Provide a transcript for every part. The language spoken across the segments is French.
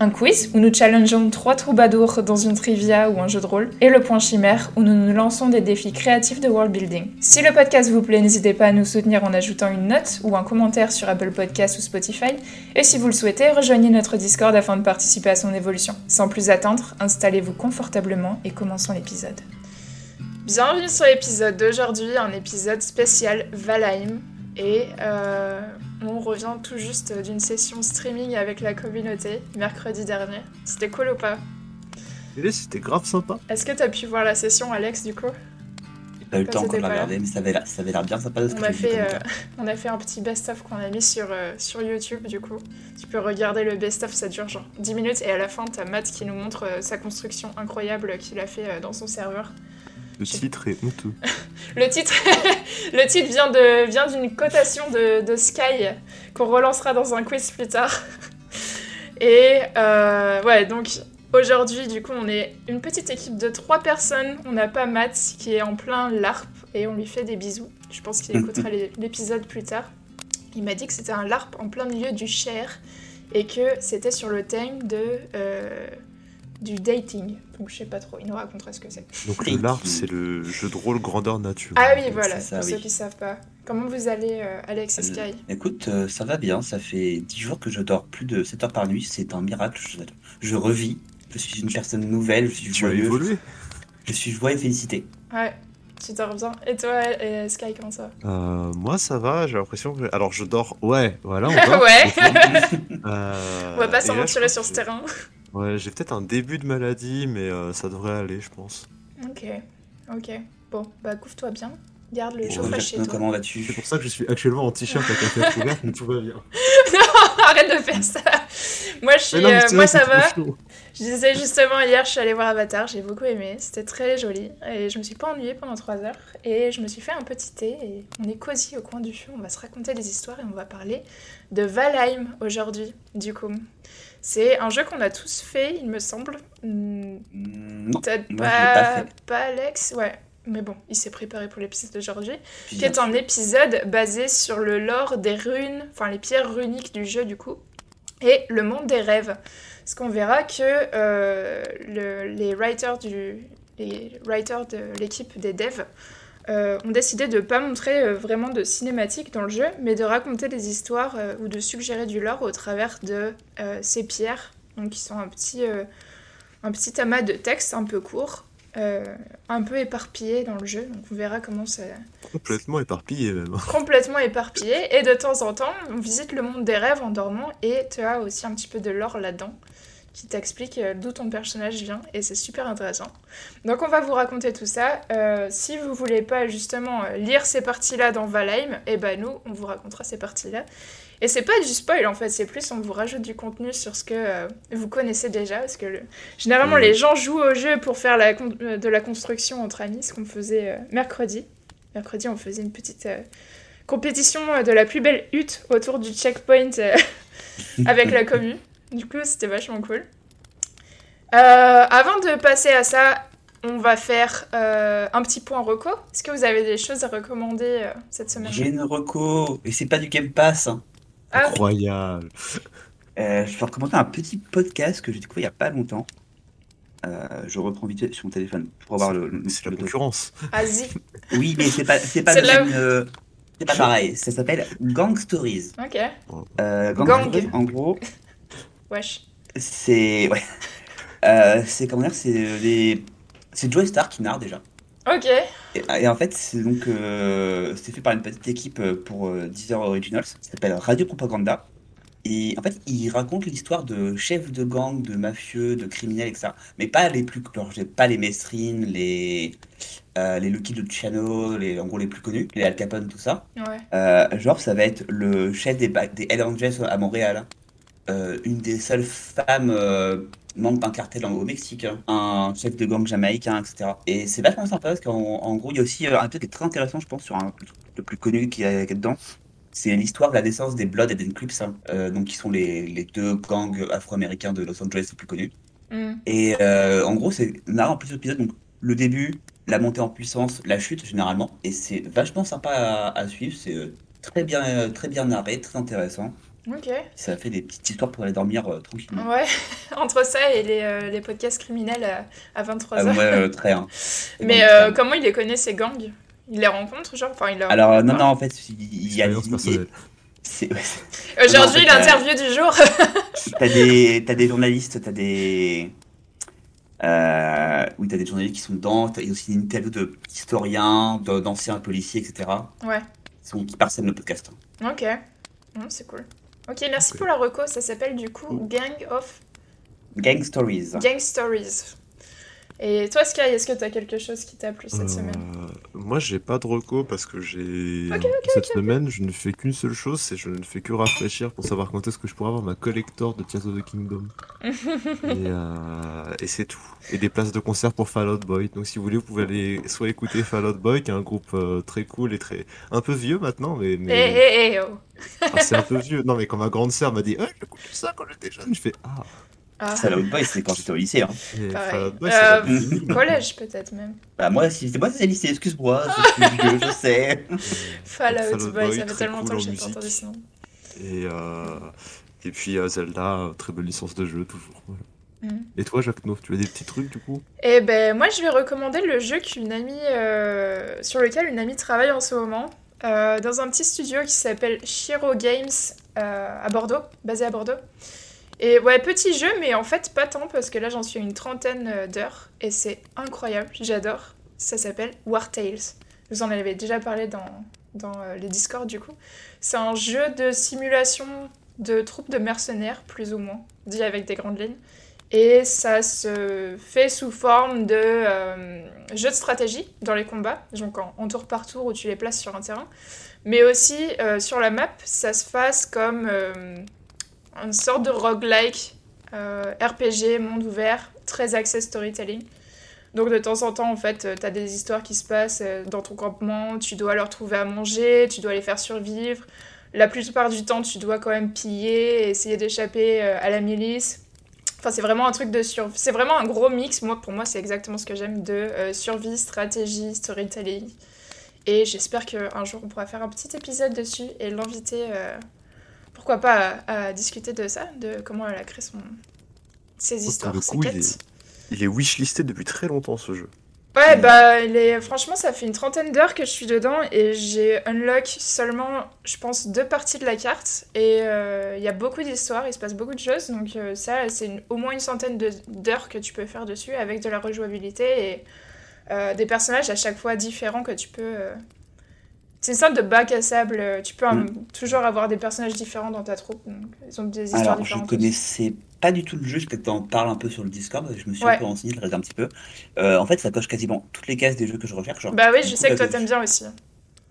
un quiz où nous challengeons trois troubadours dans une trivia ou un jeu de rôle, et le point chimère où nous nous lançons des défis créatifs de world building. Si le podcast vous plaît, n'hésitez pas à nous soutenir en ajoutant une note ou un commentaire sur Apple Podcasts ou Spotify, et si vous le souhaitez, rejoignez notre Discord afin de participer à son évolution. Sans plus attendre, installez-vous confortablement et commençons l'épisode. Bienvenue sur l'épisode d'aujourd'hui, un épisode spécial Valheim. Et euh, on revient tout juste d'une session streaming avec la communauté mercredi dernier. C'était cool ou pas? C'était grave sympa. Est-ce que t'as pu voir la session, Alex, du coup? J'ai pas eu le Quand temps encore c'était de la mais ça avait l'air, ça avait l'air bien sympa de ce on que a, j'ai vu fait, comme euh, on a fait un petit best-of qu'on a mis sur, euh, sur YouTube, du coup. Tu peux regarder le best-of, ça dure genre 10 minutes. Et à la fin, t'as Matt qui nous montre euh, sa construction incroyable qu'il a fait euh, dans son serveur. Le titre est honteux. Le titre, vient d'une cotation de, Sky qu'on relancera dans un quiz plus tard. Et euh, ouais, donc aujourd'hui, du coup, on est une petite équipe de trois personnes. On n'a pas Matt qui est en plein LARP et on lui fait des bisous. Je pense qu'il écoutera l'épisode plus tard. Il m'a dit que c'était un LARP en plein milieu du Cher et que c'était sur le thème de euh, du dating. Donc je sais pas trop. Il nous racontera ce que c'est. Donc le LARP, c'est le jeu de rôle grandeur nature. Ah oui, voilà, ça, pour oui. ceux qui savent pas. Comment vous allez, euh, Alex et Sky? Écoute, euh, ça va bien, ça fait 10 jours que je dors plus de 7 heures par nuit, c'est un miracle, je, je revis, je suis une personne nouvelle, je suis Tu as joyeux, évolué je suis joyeux et félicité. Ouais, tu dors bien. Et toi, et Sky, comment ça Euh, Moi ça va, j'ai l'impression que... Alors je dors, ouais, voilà, on dort. Ouais. Euh, On va pas pense sur ce que- terrain. Ouais, j'ai peut-être un début de maladie, mais euh, ça devrait aller, je pense. Ok, ok. Bon, bah couvre-toi bien. Garde le Bon, chauffage chez Jackson, toi. comment C'est vas-tu pour ça que je suis actuellement en t-shirt avec la tête ouverte, mais tout va bien. Arrête de faire ça. Moi, je suis, non, euh, c'est moi ça c'est va. chaud. Je disais justement hier, je suis allée voir Avatar, j'ai beaucoup aimé, c'était très joli et je me suis pas ennuyée pendant 3 heures et je me suis fait un petit thé et on est cosy au coin du feu, on va se raconter des histoires et on va parler de Valheim aujourd'hui du coup. C'est un jeu qu'on a tous fait, il me semble. Mm, Non, Peut-être moi, pas pas, fait. pas Alex, ouais. Mais bon, il s'est préparé pour l'épisode d'aujourd'hui, qui est un épisode basé sur le lore des runes, enfin les pierres runiques du jeu du coup, et le monde des rêves. Parce qu'on verra que euh, le- les writers du, les writers de l'équipe des devs euh, ont décidé de ne pas montrer euh, vraiment de cinématiques dans le jeu, mais de raconter des histoires euh, ou de suggérer du lore au travers de euh, ces pierres, donc qui sont un petit, un petit amas de textes un peu courts, un peu éparpillés dans le jeu. Donc on verra comment ça, Complètement éparpillé même. complètement éparpillé. Et de temps en temps, on visite le monde des rêves en dormant et tu as aussi un petit peu de lore là-dedans qui t'explique euh, d'où ton personnage vient et c'est super intéressant. Donc on va vous raconter tout ça. Euh, si vous voulez pas justement euh, lire ces parties-là dans Valheim, et ben nous on vous racontera ces parties-là. Et c'est pas du spoil en fait, c'est plus on vous rajoute du contenu sur ce que euh, vous connaissez déjà parce que le- généralement Mhm. les gens jouent au jeu pour faire la con- de la construction entre amis, ce qu'on faisait euh, mercredi. Mercredi on faisait une petite compétition de la plus belle hutte autour du checkpoint avec la commu. Du coup, c'était vachement cool. Euh, avant de passer à ça, on va faire euh, un petit point reco. Est-ce que vous avez des choses à recommander euh, cette semaine? J'ai une reco, et c'est pas du Game Pass. hein. Ah. Incroyable. Euh, je vais recommander un petit podcast que j'ai découvert il y a pas longtemps. Euh, je reprends vite sur mon téléphone pour avoir le, le, C'est la concurrence. Vas-y. Oui, mais c'est pas, c'est pas C'est le là même, euh, c'est pas pareil. Ça s'appelle Gang Stories. Ok. Euh, Gang, Gang. Stories, en gros, Wesh. c'est ouais. Euh, c'est comment dire, c'est des, c'est Joey Star qui narre déjà. Ok. Et, et en fait, c'est donc euh, c'est fait par une petite équipe euh, pour euh, Deezer Originals. Ça s'appelle Radio Propaganda. Et en fait, il raconte l'histoire de chefs de gang, de mafieux, de criminels, etc. Mais pas les plus, genre, j'ai pas les Mesrine, les euh, les Lucky Luciano, les en gros les plus connus, les Al Capone, tout ça. Ouais. Euh, genre, ça va être le chef des, des Hell Angels à Montréal. Euh, une des seules femmes euh, membre d'un cartel au Mexique, hein, un chef de gang jamaïcain, etc. Et c'est vachement sympa parce qu'en en gros, il y a aussi euh, un truc qui est très intéressant, je pense, sur un, le plus connu qui est dedans. C'est l'histoire de la naissance des Blood and Crips, hein, euh, donc qui sont les, les deux gangs afro-américains de Los Angeles les plus connus. Mm. Et en gros, c'est narré en plusieurs épisodes. Donc, le début, la montée en puissance, la chute généralement. Et c'est vachement sympa à, à suivre. C'est très bien, très bien narré, très intéressant. Ok. Ça fait des petites histoires pour aller dormir euh, tranquillement. Ouais, entre ça et les, euh, les podcasts criminels à, à 23h. Ah, ouais, euh, très. hein. Mais Donc, euh, euh, comment il les connaît, ces gangs? Il les rencontre, genre? Enfin, il les Alors, euh, non, rencontre non, en fait, il y a. Aujourd'hui, l'interview du jour. T'as des, t'as des journalistes, t'as des. Euh, oui, t'as des journalistes qui sont dedans. T'as aussi une interview de historiens, d'anciens policiers, etc. ouais, Qui, sont, qui parsèment le podcast. ok. C'est cool. Ok, merci pour la reco. Ça s'appelle du coup. Gang of Gang Stories. Gang Stories. Et toi, Sky, est-ce que t'as quelque chose qui t'a plu cette Euh, semaine? Moi, j'ai pas de reco parce que j'ai. Ok, ok, Cette semaine, je ne fais qu'une seule chose, c'est je ne fais que rafraîchir pour savoir quand est-ce que je pourrais avoir ma collector de Tears of the Kingdom. et euh, et c'est tout. Et des places de concert pour Fall Out Boy. Donc, si vous voulez, vous pouvez aller soit écouter Fall Out Boy, qui est un groupe euh, très cool et très. un peu vieux maintenant, mais. Eh, mais... eh, eh, oh. Ah, c'est un peu vieux. Non, mais quand ma grande sœur m'a dit, ah, j'écoute ça quand j'étais jeune, je fais, ah. Ah, Ça, Out Boy, c'est quand j'étais au lycée. Hein. Boy, Euh, musique. collège peut-être même. Bah, moi, si c'est moi, c'est lycée, excuse-moi. Je vieux, je sais. Fallout Fallout Boy, Boy, ça fait tellement cool longtemps que j'ai pas entendu ce nom. Et, euh, et puis euh, Zelda, euh, très bonne licence de jeu, toujours. voilà. Mhm. Et toi, Jacques No, tu as des petits trucs du coup? Eh ben, moi, je vais recommander le jeu qu'une amie, euh, sur lequel une amie travaille en ce moment, euh, dans un petit studio qui s'appelle Shiro Games euh, à Bordeaux, basé à Bordeaux. Et ouais, petit jeu, mais en fait pas tant parce que là j'en suis à une trentaine euh, d'heures et c'est incroyable, j'adore. Ça s'appelle War Tales. Vous en avez déjà parlé dans, dans euh, les Discord du coup. C'est un jeu de simulation de troupes de mercenaires, plus ou moins, dit avec des grandes lignes. Et ça se fait sous forme de euh, jeu de stratégie dans les combats, donc en, tour par tour où tu les places sur un terrain. Mais aussi sur la map, ça se fasse comme une sorte de roguelike, euh, RPG, monde ouvert, très axé storytelling. Donc de temps en temps, en fait, tu as des histoires qui se passent euh, dans ton campement, tu dois leur trouver à manger, tu dois les faire survivre. La plupart du temps, tu dois quand même piller essayer d'échapper euh, à la milice. Enfin, c'est vraiment un truc de survie. C'est vraiment un gros mix. Moi, pour moi, c'est exactement ce que j'aime de euh, survie, stratégie, storytelling. Et j'espère qu'un jour, on pourra faire un petit épisode dessus et l'inviter, euh, pourquoi pas, à, à discuter de ça, de comment elle a créé son... ses histoires, ses coup, il est- Il est wishlisté depuis très longtemps ce jeu. Ouais, bah, il est... franchement, ça fait une trentaine d'heures que je suis dedans et j'ai unlock seulement, je pense, deux parties de la carte. Et euh, il y a beaucoup d'histoires, il se passe beaucoup de choses. Donc, euh, ça, c'est une- au moins une centaine d'heures que tu peux faire dessus avec de la rejouabilité et euh, des personnages à chaque fois différents que tu peux. Euh, C'est une sorte de bac à sable. euh, Tu peux euh, Mm. toujours avoir des personnages différents dans ta troupe. Donc, ils ont des histoires Alors, je différentes. connaissais pas du tout le jeu, je peut-être t'en parle un peu sur le Discord, je me suis Ouais. un peu renseigné, je regarde un petit peu. Euh, en fait, ça coche quasiment toutes les cases des jeux que je recherche. genre, Bah oui, je sais que toi je- t'aimes bien aussi.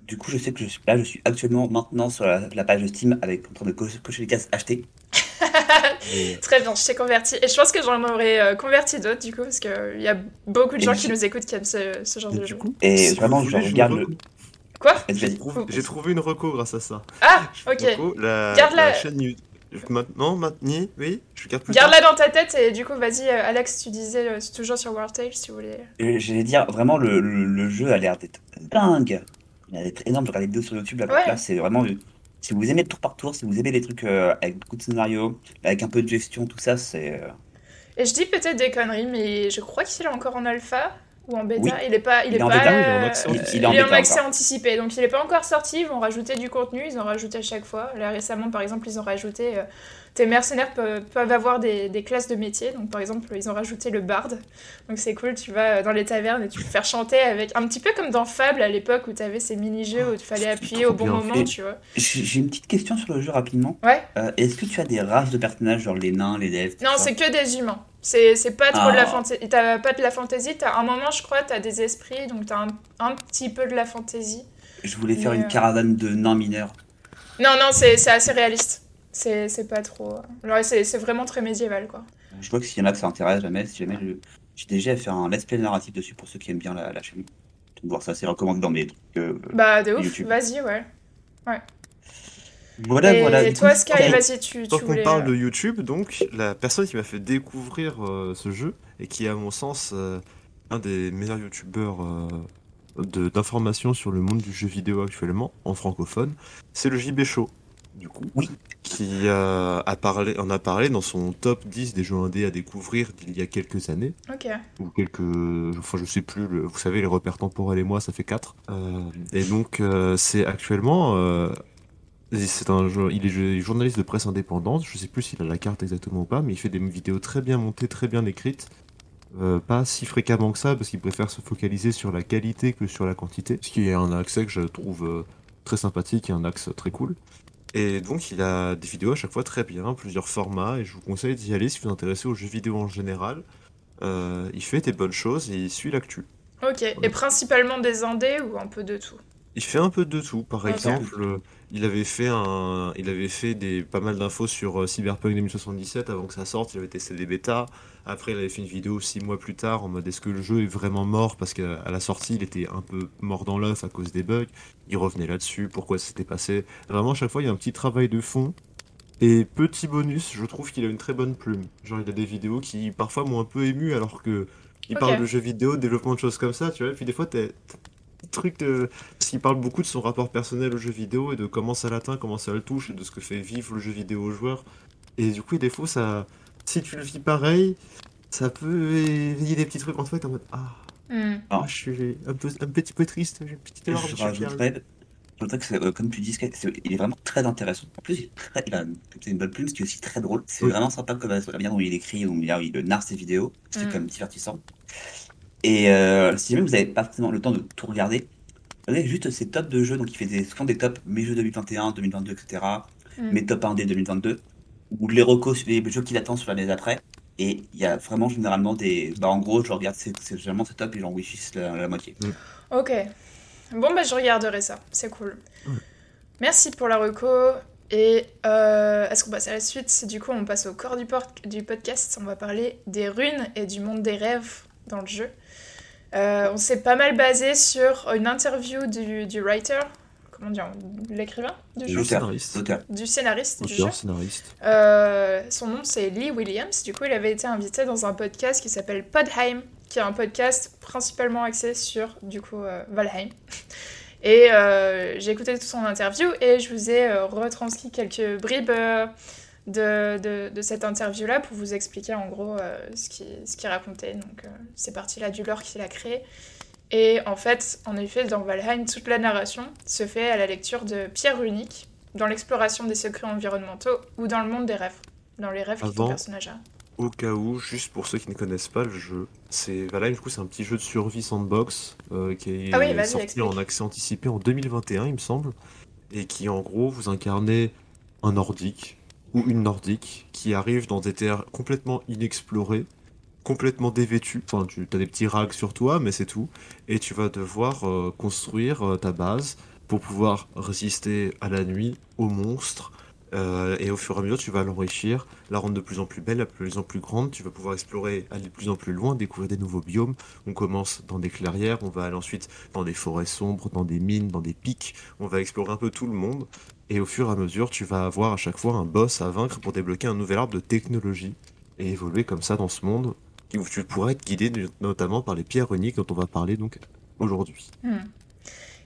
Du coup, je sais que je suis là, je suis actuellement maintenant sur la, la page de Steam avec en train de cocher, cocher les cases acheter. Et- Très bien, je t'ai converti. Et je pense que j'en aurais euh, converti d'autres, du coup, parce qu'il y a beaucoup de Et gens je- qui nous écoutent qui aiment ce, ce genre et de du jeu. coup, Et si vraiment, je regarde le- Quoi Vas-y, J'ai trouvé, une reco grâce à ça. Ah, ok. reco la, Garde-la. la chaîne YouTube. Maintenant, maintenant, oui, je garde plus Garde-la dans ta tête et du coup, vas-y, euh, Alex, tu disais euh, toujours sur War Tales si vous voulez. Euh, J'allais dire, vraiment, le, le- le jeu a l'air d'être dingue. Il a l'air d'être énorme. Je regarde des vidéos sur YouTube. Là, Ouais. là c'est vraiment. euh, Si vous aimez le tour par tour, si vous aimez les trucs euh, avec beaucoup de scénarios, avec un peu de gestion, tout ça, c'est. Et je dis peut-être des conneries, mais je crois qu'il est encore en alpha ou en bêta. Oui. Il est pas, il, Il est est en pas, bêta, oui, il est en euh, accès il, anticipé. est en bêta accès anticipé, donc il est pas encore sorti. Ils vont rajouter du contenu, ils ont rajouté à chaque fois. Là récemment, par exemple, ils ont rajouté. euh, tes mercenaires peuvent, peuvent avoir des, des classes de métier. Donc par exemple, ils ont rajouté le barde. Donc c'est cool, tu vas dans les tavernes et tu peux faire chanter avec. Un petit peu comme dans Fable à l'époque où tu avais ces mini-jeux où il fallait appuyer au bon moment, fait. tu vois. J'ai une petite question sur le jeu rapidement. Ouais. Euh, Est-ce que tu as des races de personnages, genre les nains, les elfes tout Non, c'est que des humains. C'est pas trop de la Ah. fantaisie. T'as pas de la fantaisie. T'as un moment, je crois, t'as des esprits, donc t'as un, un petit peu de la fantaisie. Je voulais faire Mais, une euh, caravane de nains mineurs. Non, non, c'est assez réaliste. C'est pas trop. Alors, c'est vraiment très médiéval, quoi. je vois que s'il y en a que ça intéresse jamais, si jamais je- j'ai déjà fait un let's play narratif dessus pour ceux qui aiment bien la, la chaîne. Donc voir ça, c'est recommandé dans mes trucs. euh, Bah, de ouf, vas-y, ouais. Voilà, et voilà. du toi, Sky, vas-y, tu, Tant tu qu'on voulais. parle euh, de YouTube, donc la personne qui m'a fait découvrir euh, ce jeu et qui est à mon sens euh, un des meilleurs youtubeurs euh, de- d'information sur le monde du jeu vidéo actuellement en francophone, c'est le JB Show, du coup, Oui. qui euh, a parlé, en a parlé dans son top 10 des jeux indés à découvrir d'il y a quelques années, Ok. ou quelques, enfin je sais plus, le- vous savez les repères temporels et moi ça fait 4. et donc euh, c'est actuellement euh, et C'est un, il est jo- journaliste de presse indépendante. Je sais plus s'il a la carte exactement ou pas, mais il fait des vidéos très bien montées, très bien écrites. Euh, pas si fréquemment que ça, parce qu'il préfère se focaliser sur la qualité que sur la quantité. Ce qui est un axe que je trouve euh, très sympathique et un axe très cool. Et donc il a des vidéos à chaque fois très bien, plusieurs formats, et je vous conseille d'y aller si vous vous intéressez aux jeux vidéo en général. Euh, il fait des bonnes choses et il suit l'actu. Ok. Et principalement des indés ou un peu de tout? Il fait un peu de tout. Par exemple, il avait fait un, il avait fait des pas mal d'infos sur euh, Cyberpunk 2077 avant que ça sorte. Il avait testé des bêtas. Après, il avait fait une vidéo six mois plus tard en mode est-ce que le jeu est vraiment mort? Parce qu'à la sortie, il était un peu mort dans l'œuf à cause des bugs. Il revenait là-dessus, pourquoi ça s'était passé? Vraiment, à chaque fois, il y a un petit travail de fond. Et petit bonus, je trouve qu'il a une très bonne plume. Genre, il a des vidéos qui parfois m'ont un peu ému alors que il parle de jeux vidéo, développement de choses comme ça, tu vois. Et puis des fois, t'as des trucs de... Parce qu'il parle beaucoup de son rapport personnel au jeu vidéo et de comment ça l'atteint, comment ça le touche et de ce que fait vivre le jeu vidéo aux joueurs. Et du coup, des fois, ça... si tu le vis pareil, ça peut éveiller des petits trucs en toi et t'es en mode Ah, Hmm. ah, je suis un, peu, un petit peu triste, j'ai une petite larme Je je rajouterais que, c'est, euh, comme tu dis, il est vraiment très intéressant. En plus, il, est très, il a une, c'est une bonne plume, ce qui est aussi très drôle. C'est Oui. vraiment sympa comme la manière dont il écrit, dont il, il narre ses vidéos. C'est Mm. quand même divertissant. Et euh, si jamais vous n'avez pas forcément le temps de tout regarder, regardez juste ses tops de jeux. Donc, il fait des, souvent des tops mes jeux 2021, 2022, etc. Mm. Mes top 1D 2022. Ou les recos sur les jeux qu'il attend sur l'année d'après. Et il y a vraiment généralement des. Bah, en gros, je regarde, c'est généralement ces tops et j'en wishlist la, la moitié. Ok. Bon, bah, je regarderai ça. C'est cool. Merci pour la reco. Et euh, est-ce qu'on passe à la suite? Du coup, on passe au corps du podcast. On va parler des runes et du monde des rêves dans le jeu. Euh, on s'est pas mal basé sur une interview du, du writer, comment dire, l'écrivain du Du jeu, scénariste. Du scénariste du jeu. Scénariste. Euh, son nom c'est Lee Williams. Du coup, il avait été invité dans un podcast qui s'appelle Podheim, qui est un podcast principalement axé sur du coup euh, Valheim. Et euh, j'ai écouté toute son interview et je vous ai euh, retranscrit quelques bribes euh, de, de, de cette interview-là pour vous expliquer en gros euh, ce qu'il ce qu'il racontait. Donc, euh, c'est parti-là du lore qu'il a créé. Et en fait, en effet, dans Valheim, toute la narration se fait à la lecture de pierres runiques, dans l'exploration des secrets environnementaux ou dans le monde des rêves, dans les rêves que Avant. personnage a. Au cas où, juste pour ceux qui ne connaissent pas le jeu, c'est Valheim, du coup, c'est un petit jeu de survie sandbox euh, qui est Ah oui, sorti explique. en accès anticipé en 2021, il me semble, et qui, en gros, vous incarnez un nordique ou une nordique qui arrive dans des terres complètement inexplorées, complètement dévêtues. Enfin, tu as des petits rags sur toi, mais c'est tout. Et tu vas devoir euh, construire euh, ta base pour pouvoir résister à la nuit, aux monstres. euh, et au fur et à mesure, tu vas l'enrichir la rendre de plus en plus belle, de plus en plus grande. Tu vas pouvoir explorer, aller de plus en plus loin, découvrir des nouveaux biomes. On commence dans des clairières, on va aller ensuite dans des forêts sombres, dans des mines, dans des pics. On va explorer un peu tout le monde. Et au fur et à mesure, tu vas avoir à chaque fois un boss à vaincre pour débloquer un nouvel arbre de technologie et évoluer comme ça dans ce monde où tu pourras être guidé notamment par les pierres uniques dont on va parler donc aujourd'hui. Hmm.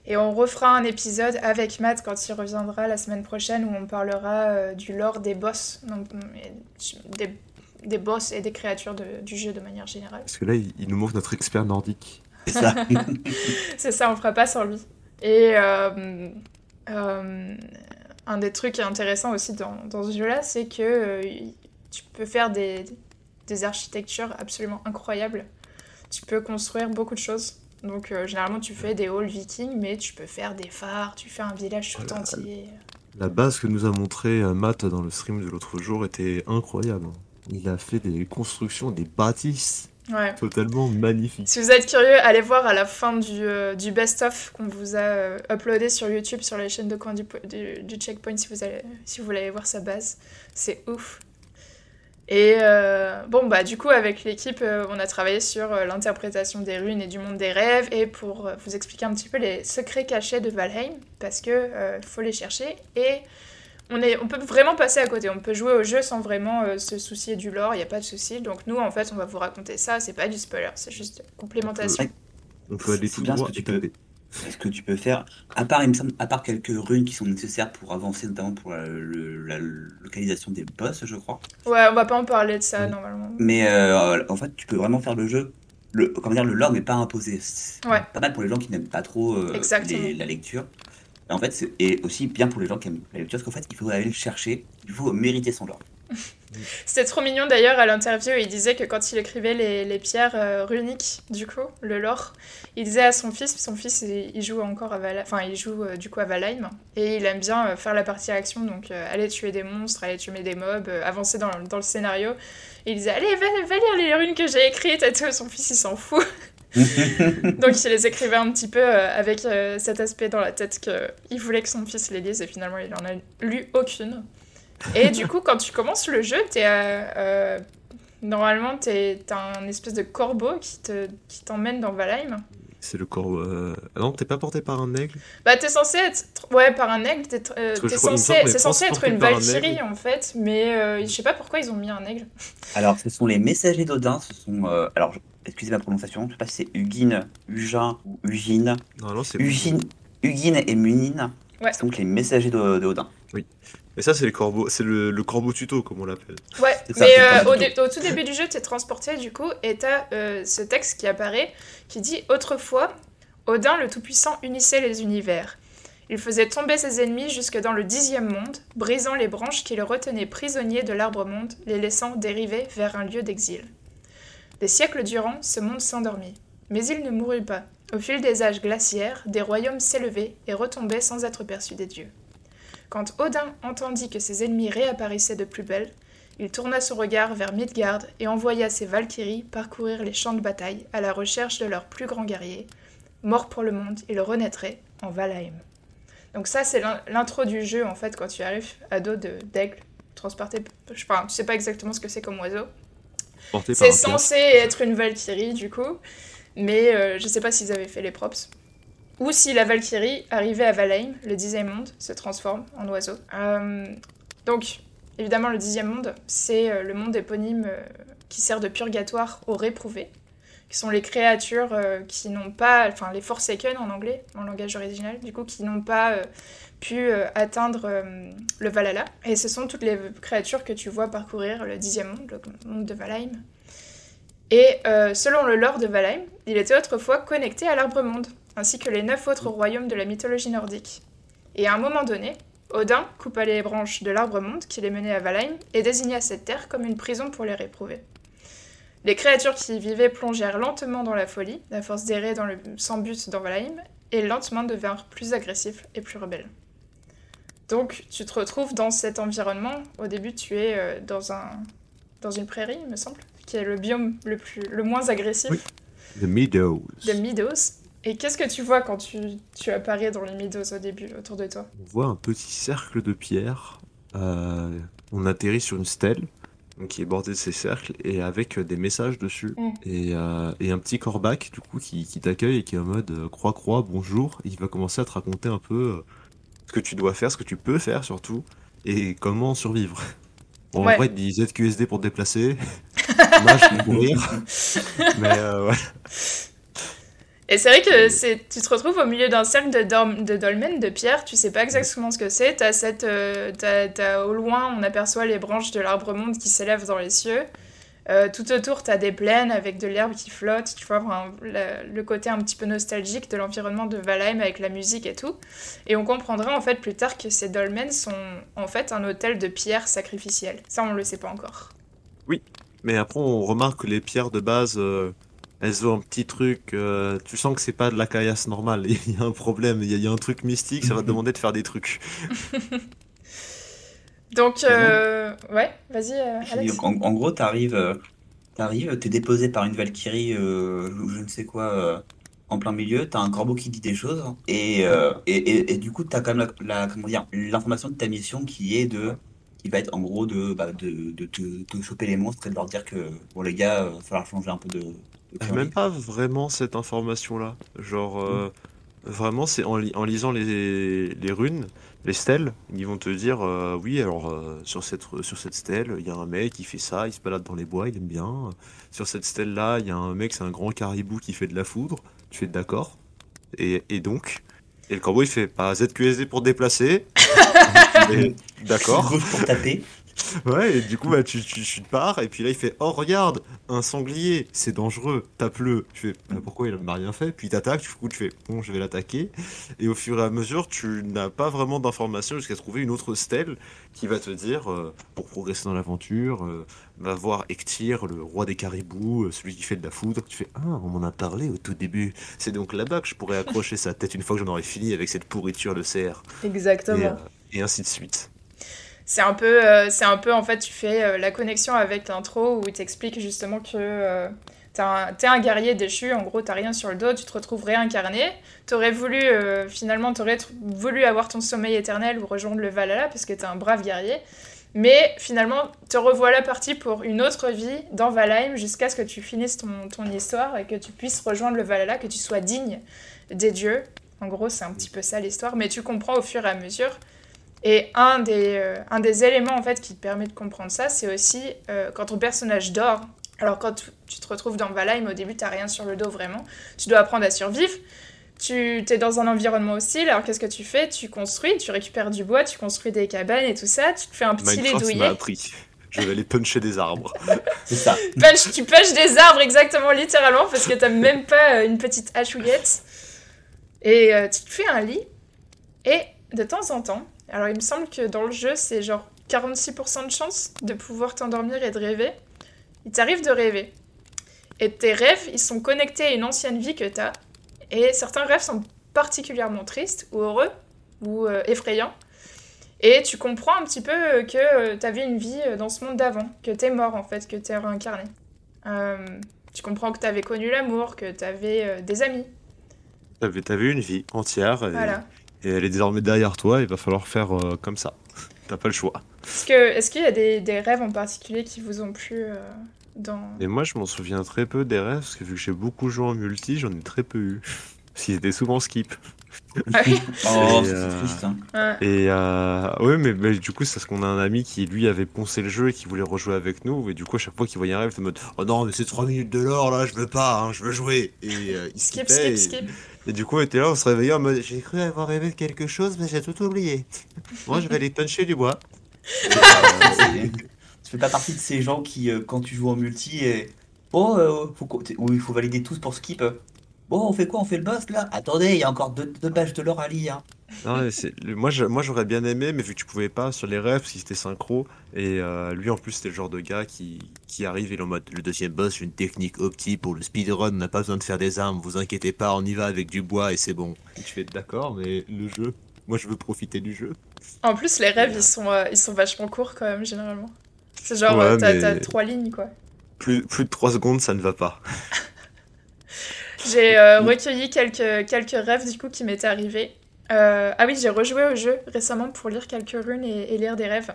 Et on refera un épisode avec Matt quand il reviendra la semaine prochaine où on parlera euh, du lore des boss, donc et des, des boss et des créatures de- du jeu de manière générale. Parce que là, il, il nous manque notre expert nordique. C'est ça. C'est ça, on fera pas sans lui. Et euh, euh, un des trucs intéressants aussi dans, dans ce jeu-là, c'est que euh, tu peux faire des, des architectures absolument incroyables. Tu peux construire beaucoup de choses. Donc euh, généralement tu fais des halls vikings, mais tu peux faire des phares, tu fais un village tout Voilà. entier. La base que nous a montré Matt dans le stream de l'autre jour était incroyable. Il a fait des constructions, des bâtisses Ouais. totalement magnifiques. Si vous êtes curieux, allez voir à la fin du, euh, du best-of qu'on vous a euh, uploadé sur YouTube, sur les chaînes de coin du, du, du Checkpoint, si vous, allez, si vous voulez aller voir sa base. C'est ouf. Et euh, bon, bah du coup, avec l'équipe, on a travaillé sur l'interprétation des runes et du monde des rêves, et pour vous expliquer un petit peu les secrets cachés de Valheim, parce que euh, faut les chercher, et on, est, on peut vraiment passer à côté, on peut jouer au jeu sans vraiment euh, se soucier du lore, il n'y a pas de souci. Donc nous, en fait, on va vous raconter ça, c'est pas du spoiler, c'est juste complémentation. On peut aller tout bien droit ce que tu peux-. Ce que tu peux faire, à part, il me semble, à part quelques runes qui sont nécessaires pour avancer, notamment pour la, le- la localisation des boss, je crois. Ouais, on va pas en parler de ça Mm. normalement. Mais euh, en fait, tu peux vraiment faire le jeu. Le, comment dire, le lore n'est pas imposé. C'est Ouais. Pas mal pour les gens qui n'aiment pas trop euh, les- la lecture. Et en fait, c'est aussi bien pour les gens qui aiment la lecture, parce qu'en fait, il faut aller le chercher. Il faut mériter son lore. C'était trop mignon d'ailleurs à l'interview, il disait que quand il écrivait les, pierres euh, runiques, du coup, le lore, il disait à son fils, son fils il, joue encore à Valheim, enfin il joue euh, du coup à Valheim, et il aime bien euh, faire la partie action, donc aller tuer des monstres, aller tuer des mobs, avancer dans, le scénario. Il disait, allez, va, va lire les runes que j'ai écrites et tout, son fils il s'en fout. Donc il les écrivait un petit peu euh, avec euh, cet aspect dans la tête qu'il voulait que son fils les lise et finalement il en a lu aucune. Et du coup quand tu commences le jeu, t'es, euh, euh, normalement t'as un espèce de corbeau qui, te, qui t'emmène dans Valheim. C'est le corps. euh, Ah non, t'es pas porté par un aigle? Bah t'es censé être... Ouais par un aigle, t'es, euh, censé... c'est censé être une un valkyrie en fait, mais euh, je sais pas pourquoi ils ont mis un aigle. Alors, ce sont les messagers d'Odin. Ce sont. euh, alors, excusez ma prononciation. Je sais pas si c'est Hugin, Ugin ou Ugine. Non, non, c'est. Hugin et Munin. Ouais. C'est donc les messagers de, de Odin. Mais ça, c'est les corbeaux. C'est le, le corbeau tuto, comme on l'appelle. Ouais, C'est ça, mais euh, au, du dé- au tout début du jeu, t'es transporté du coup, et t'as euh, ce texte qui apparaît qui dit Autrefois, Odin le Tout-Puissant unissait les univers. Il faisait tomber ses ennemis jusque dans le dixième monde, brisant les branches qui le retenaient prisonnier de l'arbre-monde, les laissant dériver vers un lieu d'exil. Des siècles durant, ce monde s'endormit. Mais il ne mourut pas. Au fil des âges glaciaires, des royaumes s'élevaient et retombaient sans être perçus des dieux. Quand Odin entendit que ses ennemis réapparaissaient de plus belle, il tourna son regard vers Midgard et envoya ses Valkyries parcourir les champs de bataille à la recherche de leurs plus grands guerriers. Morts pour le monde, ils renaîtraient en Valheim. Donc ça, c'est l'in- l'intro du jeu, en fait, quand tu arrives à dos d'aigle, transporté... Je enfin, tu sais pas exactement ce que c'est comme oiseau. C'est censé être une Valkyrie, du coup, mais euh, je sais pas s'ils avaient fait les props. Ou si la Valkyrie, arrivée à Valheim, le dixième monde, se transforme en oiseau. Euh, donc, évidemment, le dixième monde, c'est euh, le monde éponyme euh, qui sert de purgatoire aux réprouvés, qui sont les créatures qui n'ont pas, enfin les Forsaken en anglais, en langage original, du coup, qui n'ont pas pu euh, atteindre euh, le Valhalla. Et ce sont toutes les créatures que tu vois parcourir le dixième monde, le monde de Valheim. Et euh, selon le lore de Valheim, il était autrefois connecté à l'arbre-monde, ainsi que les neuf autres royaumes de la mythologie nordique. Et à un moment donné, Odin coupa les branches de l'arbre-monde qui les menait à Valheim et désigna cette terre comme une prison pour les réprouvés. Les créatures qui y vivaient plongèrent lentement dans la folie, à force d'errer sans but dans Valheim, et lentement devinrent plus agressifs et plus rebelles. Donc tu te retrouves dans cet environnement. Au début, tu es euh, dans, un, dans une prairie, il me semble, qui est le biome le, plus, le moins agressif Oui. The Meadows. de Meadows. Et qu'est-ce que tu vois quand tu, tu apparais dans les Meadows au début, autour de toi? On voit un petit cercle de pierre. Euh, on atterrit sur une stèle qui est bordée de ces cercles et avec euh, des messages dessus. Mm. Et, euh, et un petit corbac du coup qui, qui t'accueille et qui est en mode euh, croix croix bonjour. Et il va commencer à te raconter un peu euh, ce que tu dois faire, ce que tu peux faire surtout et comment survivre. Bon, Ouais. En vrai, il dit ZQSD pour te déplacer. Dommage pour mourir. Mais euh, ouais. Et c'est vrai que c'est, tu te retrouves au milieu d'un cercle de, dorm- de dolmens, de pierres, tu sais pas exactement ce que c'est. T'as cette, euh, au loin, on aperçoit les branches de l'arbre-monde qui s'élèvent dans les cieux. Euh, tout autour, t'as des plaines avec de l'herbe qui flotte, tu vois, vraiment, la- le côté un petit peu nostalgique de l'environnement de Valheim avec la musique et tout. Et on comprendra en fait plus tard que ces dolmens sont en fait un hôtel de pierres sacrificielles. Ça, on le sait pas encore. Mais après, on remarque que les pierres de base, euh, elles ont un petit truc. euh, tu sens que c'est pas de la caillasse normale. Il y a un problème, il y y a un truc mystique, ça va te demander de faire des trucs. Donc, euh, ouais, vas-y, euh, Alex. en, en gros, t'arrives, euh, t'arrives, t'es déposé par une Valkyrie, euh, ou je ne sais quoi, euh, en plein milieu. T'as un corbeau qui dit des choses, et, euh, et, et, et du coup, t'as quand même la, la- comment dire, l'information de ta mission qui est de qui va être en gros de, bah, de, de, te choper les monstres et de leur dire que bon les gars, il va falloir changer un peu de. de Même pas vraiment cette information-là. Genre, euh, vraiment, c'est en, li- en lisant les, les runes, les stèles, ils vont te dire euh, oui, alors euh, sur, cette, sur cette stèle, il y a un mec qui fait ça, il se balade dans les bois, il aime bien. Sur cette stèle-là, il y a un mec, c'est un grand caribou qui fait de la foudre. Tu fais d'accord? Et, et donc Et le corbeau, il fait pas ZQSD pour déplacer. D'accord. Pour taper. Ouais, et du coup, bah, tu, tu, tu te pars, et puis là, il fait Oh, regarde, un sanglier, c'est dangereux, tape-le. Tu fais Bah, Pourquoi il m'a rien fait? Puis il t'attaque, du coup, tu fais Bon, je vais l'attaquer. Et au fur et à mesure, tu n'as pas vraiment d'informations jusqu'à trouver une autre stèle qui va te dire, euh, pour progresser dans l'aventure, euh, va voir Ectyr, le roi des caribous, euh, celui qui fait de la foudre. Tu fais Ah, on m'en a parlé au tout début. C'est donc là-bas que je pourrais accrocher sa tête une fois que j'en aurai fini avec cette pourriture de cerf. Exactement. et ainsi de suite. C'est un peu, euh, c'est un peu en fait, tu fais euh, la connexion avec l'intro où il t'explique justement que euh, t'es un, un guerrier déchu, en gros t'as rien sur le dos, tu te retrouves réincarné. T'aurais voulu, euh, finalement, t'aurais voulu avoir ton sommeil éternel ou rejoindre le Valhalla parce que t'es un brave guerrier. Mais finalement, te revoilà parti pour une autre vie dans Valheim jusqu'à ce que tu finisses ton, ton histoire et que tu puisses rejoindre le Valhalla, que tu sois digne des dieux. En gros, c'est un petit peu ça l'histoire, mais tu comprends au fur et à mesure. Et un des, euh, un des éléments en fait qui te permet de comprendre ça, c'est aussi euh, quand ton personnage dort. Alors quand tu- tu te retrouves dans Valheim, au début t'as rien sur le dos vraiment. Tu dois apprendre à survivre. Tu es dans un environnement hostile, alors qu'est-ce que tu fais? Tu construis, tu récupères du bois, tu construis des cabanes et tout ça, tu te fais un petit Minecraft m'a lédouillet. appris. Je vais aller puncher des arbres. C'est ça. Punch- tu pêches des arbres exactement, littéralement, parce que t'as même pas euh, une petite hachouillette. Et euh, tu te fais un lit. Et de temps en temps, alors il me semble que dans le jeu, c'est genre 46% de chance de pouvoir t'endormir et de rêver. Il t'arrive de rêver. Et tes rêves, ils sont connectés à une ancienne vie que t'as. Et certains rêves sont particulièrement tristes ou heureux ou euh, effrayants. Et tu comprends un petit peu euh, que euh, t'avais une vie dans ce monde d'avant, que t'es mort en fait, que t'es réincarné. Euh, tu comprends que t'avais connu l'amour, que t'avais euh, des amis. T'avais t'avais une vie entière et, Voilà. Et elle est désormais derrière toi. Il va falloir faire euh, comme ça. T'as pas le choix. Est-ce que- est-ce qu'il y a des, des rêves en particulier qui vous ont plu euh, dans... Et moi, je m'en souviens très peu des rêves parce que vu que j'ai beaucoup joué en multi, j'en ai très peu eu. Parce qu'ils étaient souvent skip. Ah oui. Oh, c'est euh, triste. Hein. Ouais. Et euh, ouais, mais, mais du coup, c'est parce qu'on a un ami qui lui avait poncé le jeu et qui voulait rejouer avec nous. Et du coup, à chaque fois qu'il voyait un rêve, il était en mode Oh non, mais c'est 3 minutes de l'or là, je veux pas, hein, je veux jouer. Et euh, il Skip, skip, et- skip. Et du coup, on était là, on se réveillait en mode J'ai cru avoir rêvé de quelque chose, mais j'ai tout oublié. Moi, je vais aller puncher du bois. Tu fais pas partie de ces gens qui, euh, quand tu joues en multi, et... oh, euh, faut faut valider tous pour skip. Bon, on fait quoi? On fait le boss là? Attendez, il y a encore deux, deux pages de l'or à lire. Non, moi, je- moi, j'aurais bien aimé, mais vu que tu pouvais pas sur les rêves, parce qu'il était synchro, et euh, lui en plus, c'était le genre de gars qui, qui arrive et il est en mode Le deuxième boss, une technique opti pour le speedrun, on n'a pas besoin de faire des armes, vous inquiétez pas, on y va avec du bois et c'est bon. Et tu fais d'accord, mais le jeu, moi je veux profiter du jeu. En plus, les rêves, ils sont, euh, ils sont vachement courts quand même, généralement. C'est genre, Ouais, t'as mais- t'as trois lignes, quoi. Plus, plus de 3 secondes, ça ne va pas. J'ai euh, recueilli quelques, quelques rêves, du coup, qui m'étaient arrivés. Euh, ah oui, j'ai rejoué au jeu récemment pour lire quelques runes et, lire des rêves.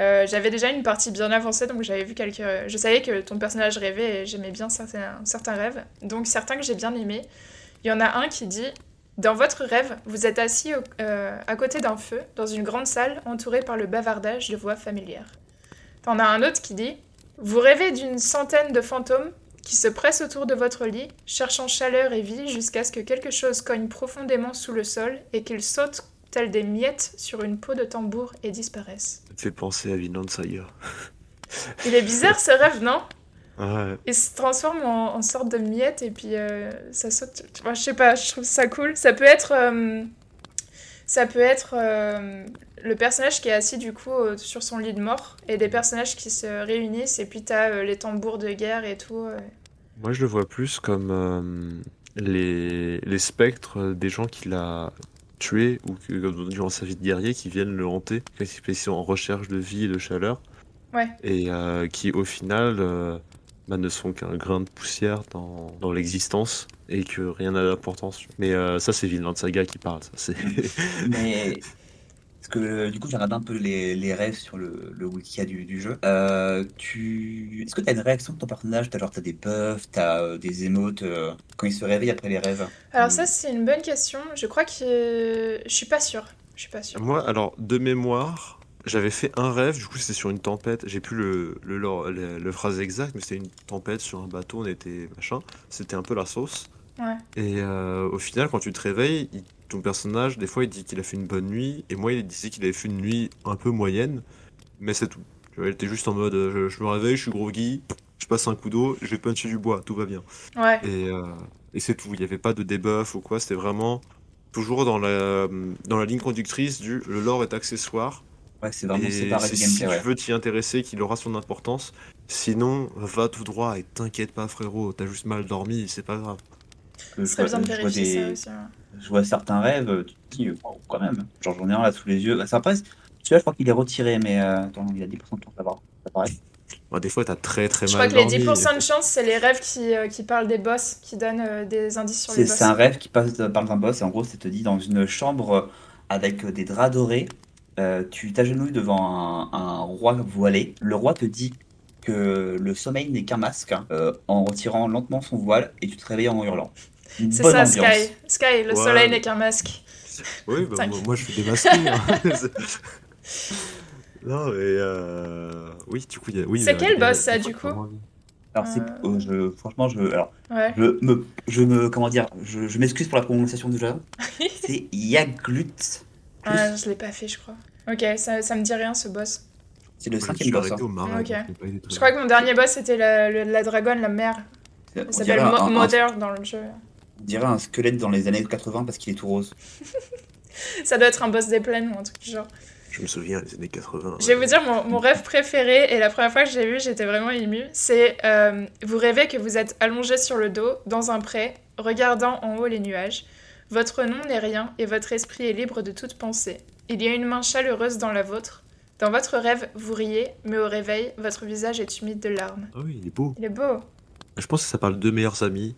Euh, j'avais déjà une partie bien avancée, donc j'avais vu quelques... Je savais que ton personnage rêvait et j'aimais bien certains, certains rêves. Donc certains que j'ai bien aimés. Il y en a un qui dit Dans votre rêve, vous êtes assis euh, à côté d'un feu, dans une grande salle, entouré par le bavardage de voix familières. T'en as un autre qui dit Vous rêvez d'une centaine de fantômes qui se pressent autour de votre lit, cherchant chaleur et vie jusqu'à ce que quelque chose cogne profondément sous le sol et qu'ils sautent tels des miettes sur une peau de tambour et disparaissent. Ça me fait penser à Vinland Saga. Il est bizarre ce rêve, non? Ouais. Il se transforme en, en sorte de miettes et puis euh, ça saute. Enfin, je sais pas, je trouve ça cool. Ça peut être. euh, ça peut être euh, le personnage qui est assis du coup euh, sur son lit de mort et des personnages qui se réunissent et puis t'as euh, les tambours de guerre et tout. euh. Moi je le vois plus comme euh, les, les spectres des gens qu'il a tués ou que, durant sa vie de guerrier qui viennent le hanter, qui sont en recherche de vie et de chaleur. Ouais. Et qui au final bah, ne sont qu'un grain de poussière dans, dans l'existence et que rien n'a d'importance. Mais euh, ça c'est Vinland Saga qui parle. Ça, c'est... Mais Parce que euh, du coup, j'ai regardé un peu les, les rêves sur le, le wiki du, du jeu. Euh, tu... Est-ce que tu as une réaction de ton personnage? T'as genre t'as des buffs, t'as euh, des émotes euh, quand il se réveille après les rêves? Alors Ou- ça, c'est une bonne question. Je crois que... Je suis pas sûre. Je suis pas sûre. Moi, alors, de mémoire, j'avais fait un rêve, du coup, c'était sur une tempête. J'ai plus le, le, le, le phrase exact, mais c'était une tempête sur un bateau, on était machin. C'était un peu la sauce. Ouais. Et euh, au final, quand tu te réveilles, il- ton personnage, des fois, il dit qu'il a fait une bonne nuit, et moi, il disait qu'il avait fait une nuit un peu moyenne, mais c'est tout. Tu vois, il était juste en mode, euh, je, je me réveille, je suis groggy, je passe un coup d'eau, je vais puncher du bois, tout va bien. Ouais. Et, euh, et c'est tout. Il n'y avait pas de debuff ou quoi. C'était vraiment toujours dans la, dans la ligne conductrice du le lore est accessoire. Ouais, c'est vraiment séparé c'est- du si gameplay. tu Ouais. veux t'y intéresser, qu'il aura son importance. Sinon, va tout droit et t'inquiète pas, frérot. T'as juste mal dormi, c'est pas grave. Que je, vois, je vois vérifier des- ça aussi. ouais. je vois certains rêves, tu te dis, quand même. Genre, j'en ai un là sous les yeux. Bah, ça celui-là, je crois qu'il est retiré, mais euh, attends, il a 10% de chance d'avoir. Ça paraît. Bon, des fois, t'as très très Je mal crois que les dormi. 10% de chance, c'est les rêves qui, euh, qui parlent des boss, qui donnent euh, des indices sur les C'est boss. c'est un rêve qui passe euh, par d'un boss, et en gros, c'est te dit dans une chambre euh, avec des draps dorés, euh, tu t'agenouilles devant un, un roi voilé. Le roi te dit que le sommeil n'est qu'un masque, hein, euh, en retirant lentement son voile, et tu te réveilles en hurlant. C'est ça, ambiance. Sky. Sky, le Ouais. soleil n'est qu'un masque. Oui, bah, moi, moi, je suis démasqué. hein. non, mais euh... oui, du coup, il y a. Oui, C'est quel boss, ça, du coup Alors, c'est, Euh. euh, je, franchement, je, alors, Ouais. je me, je me, comment dire, je, je m'excuse pour la prononciation du jeu. C'est Yaglut. Ah, je l'ai pas fait, je crois. Ok, ça, ça me dit rien, ce boss. C'est le cinquième boss. hein. au marin, Ok. donc je crois que mon dernier boss, c'était la, le- la dragonne, la mère. On Elle s'appelle un- Mother dans le jeu. On dirait un squelette dans les années 80 parce qu'il est tout rose. Ça doit être un boss des plaines ou un truc du genre. Je me souviens, les années 80. Je vais vous dire, mon, mon rêve préféré, et la première fois que je l'ai vu, j'étais vraiment émue, c'est euh, vous rêvez que vous êtes allongé sur le dos, dans un pré, regardant en haut les nuages. Votre nom n'est rien, et votre esprit est libre de toute pensée. Il y a une main chaleureuse dans la vôtre. Dans votre rêve, vous riez, mais au réveil, votre visage est humide de larmes. Ah oui, il est beau. Il est beau. Je pense que ça parle de deux meilleurs amis.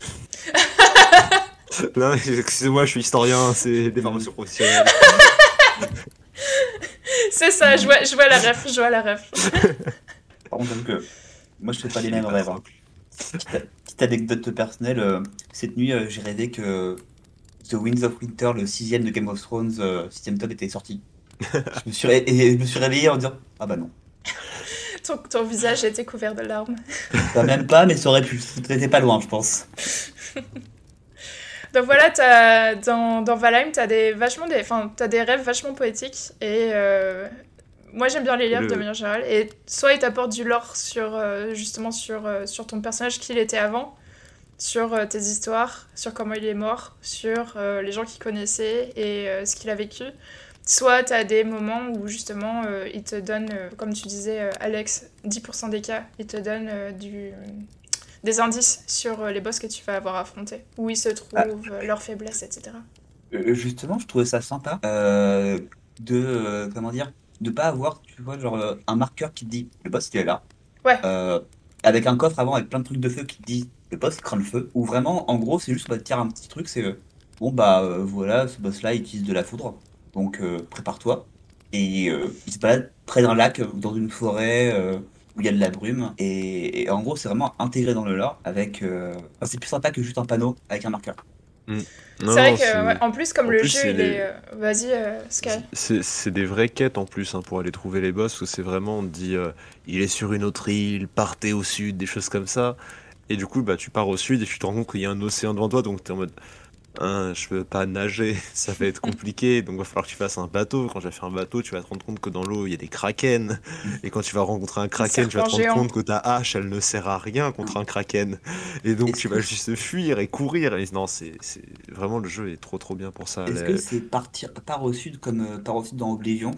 non, excusez-moi, je suis historien, c'est des formations professionnelles. C'est ça, je vois, je vois la ref, je vois la ref. Par contre, que moi je fais pas les mêmes rêves. hein. Petite, petite anecdote personnelle, euh, cette nuit euh, j'ai rêvé que The Winds of Winter, le sixième de Game of Thrones, euh, sixième tome était sorti. je, me suis ré- et je me suis réveillé en disant Ah bah non. Ton, ton visage était couvert de larmes. Bah, même pas, mais ça aurait pu. T'étais pas loin, je pense. Donc voilà, dans, dans Valheim, t'as des, vachement des, enfin, t'as des rêves vachement poétiques. Et euh, moi, j'aime bien les lire Le- de manière générale. Et soit ils t'apportent du lore sur, euh, justement sur, euh, sur ton personnage, qui il était avant, sur euh, tes histoires, sur comment il est mort, sur euh, les gens qu'il connaissait et euh, ce qu'il a vécu. Soit t'as des moments où justement euh, il te donne, comme tu disais, Alex, 10% des cas, il te donne du, des indices sur les boss que tu vas avoir affrontés, où ils se trouvent, Ah. leurs faiblesses, etc. Justement, je trouvais ça sympa de, comment dire, de pas avoir, tu vois, genre un marqueur qui te dit le boss il est là. Ouais. Avec un coffre avant avec plein de trucs de feu qui te dit le boss il craint le feu. Ou vraiment, en gros, c'est juste, on va te dire un petit truc, c'est euh, bon bah euh, voilà, ce boss là il utilise de la foudre, donc euh, prépare-toi. Et euh, il se balade près d'un lac dans une forêt euh, où il y a de la brume. Et, et en gros, c'est vraiment intégré dans le lore avec. euh, enfin, c'est plus sympa que juste un panneau avec un marqueur. Non, C'est vrai que, ouais, en plus, comme en le plus, jeu, c'est il les- est. Vas-y, euh, Sky. C'est c'est des vraies quêtes en plus hein, pour aller trouver les boss où c'est vraiment on te dit euh, il est sur une autre île, partez au sud, des choses comme ça. Et du coup bah tu pars au sud et tu te rends compte qu'il y a un océan devant toi donc t'es en mode Hein, je peux pas nager, ça va être compliqué donc va falloir que tu fasses un bateau. Quand tu vas faire un bateau tu vas te rendre compte que dans l'eau il y a des kraken et quand tu vas rencontrer un kraken tu vas te rendre géant. compte que ta hache elle ne sert à rien contre un kraken et donc tu que- vas juste fuir et courir et non c'est c'est- vraiment le jeu est trop trop bien pour ça. Est-ce que c'est partir part au sud comme euh, part au sud dans Oblivion?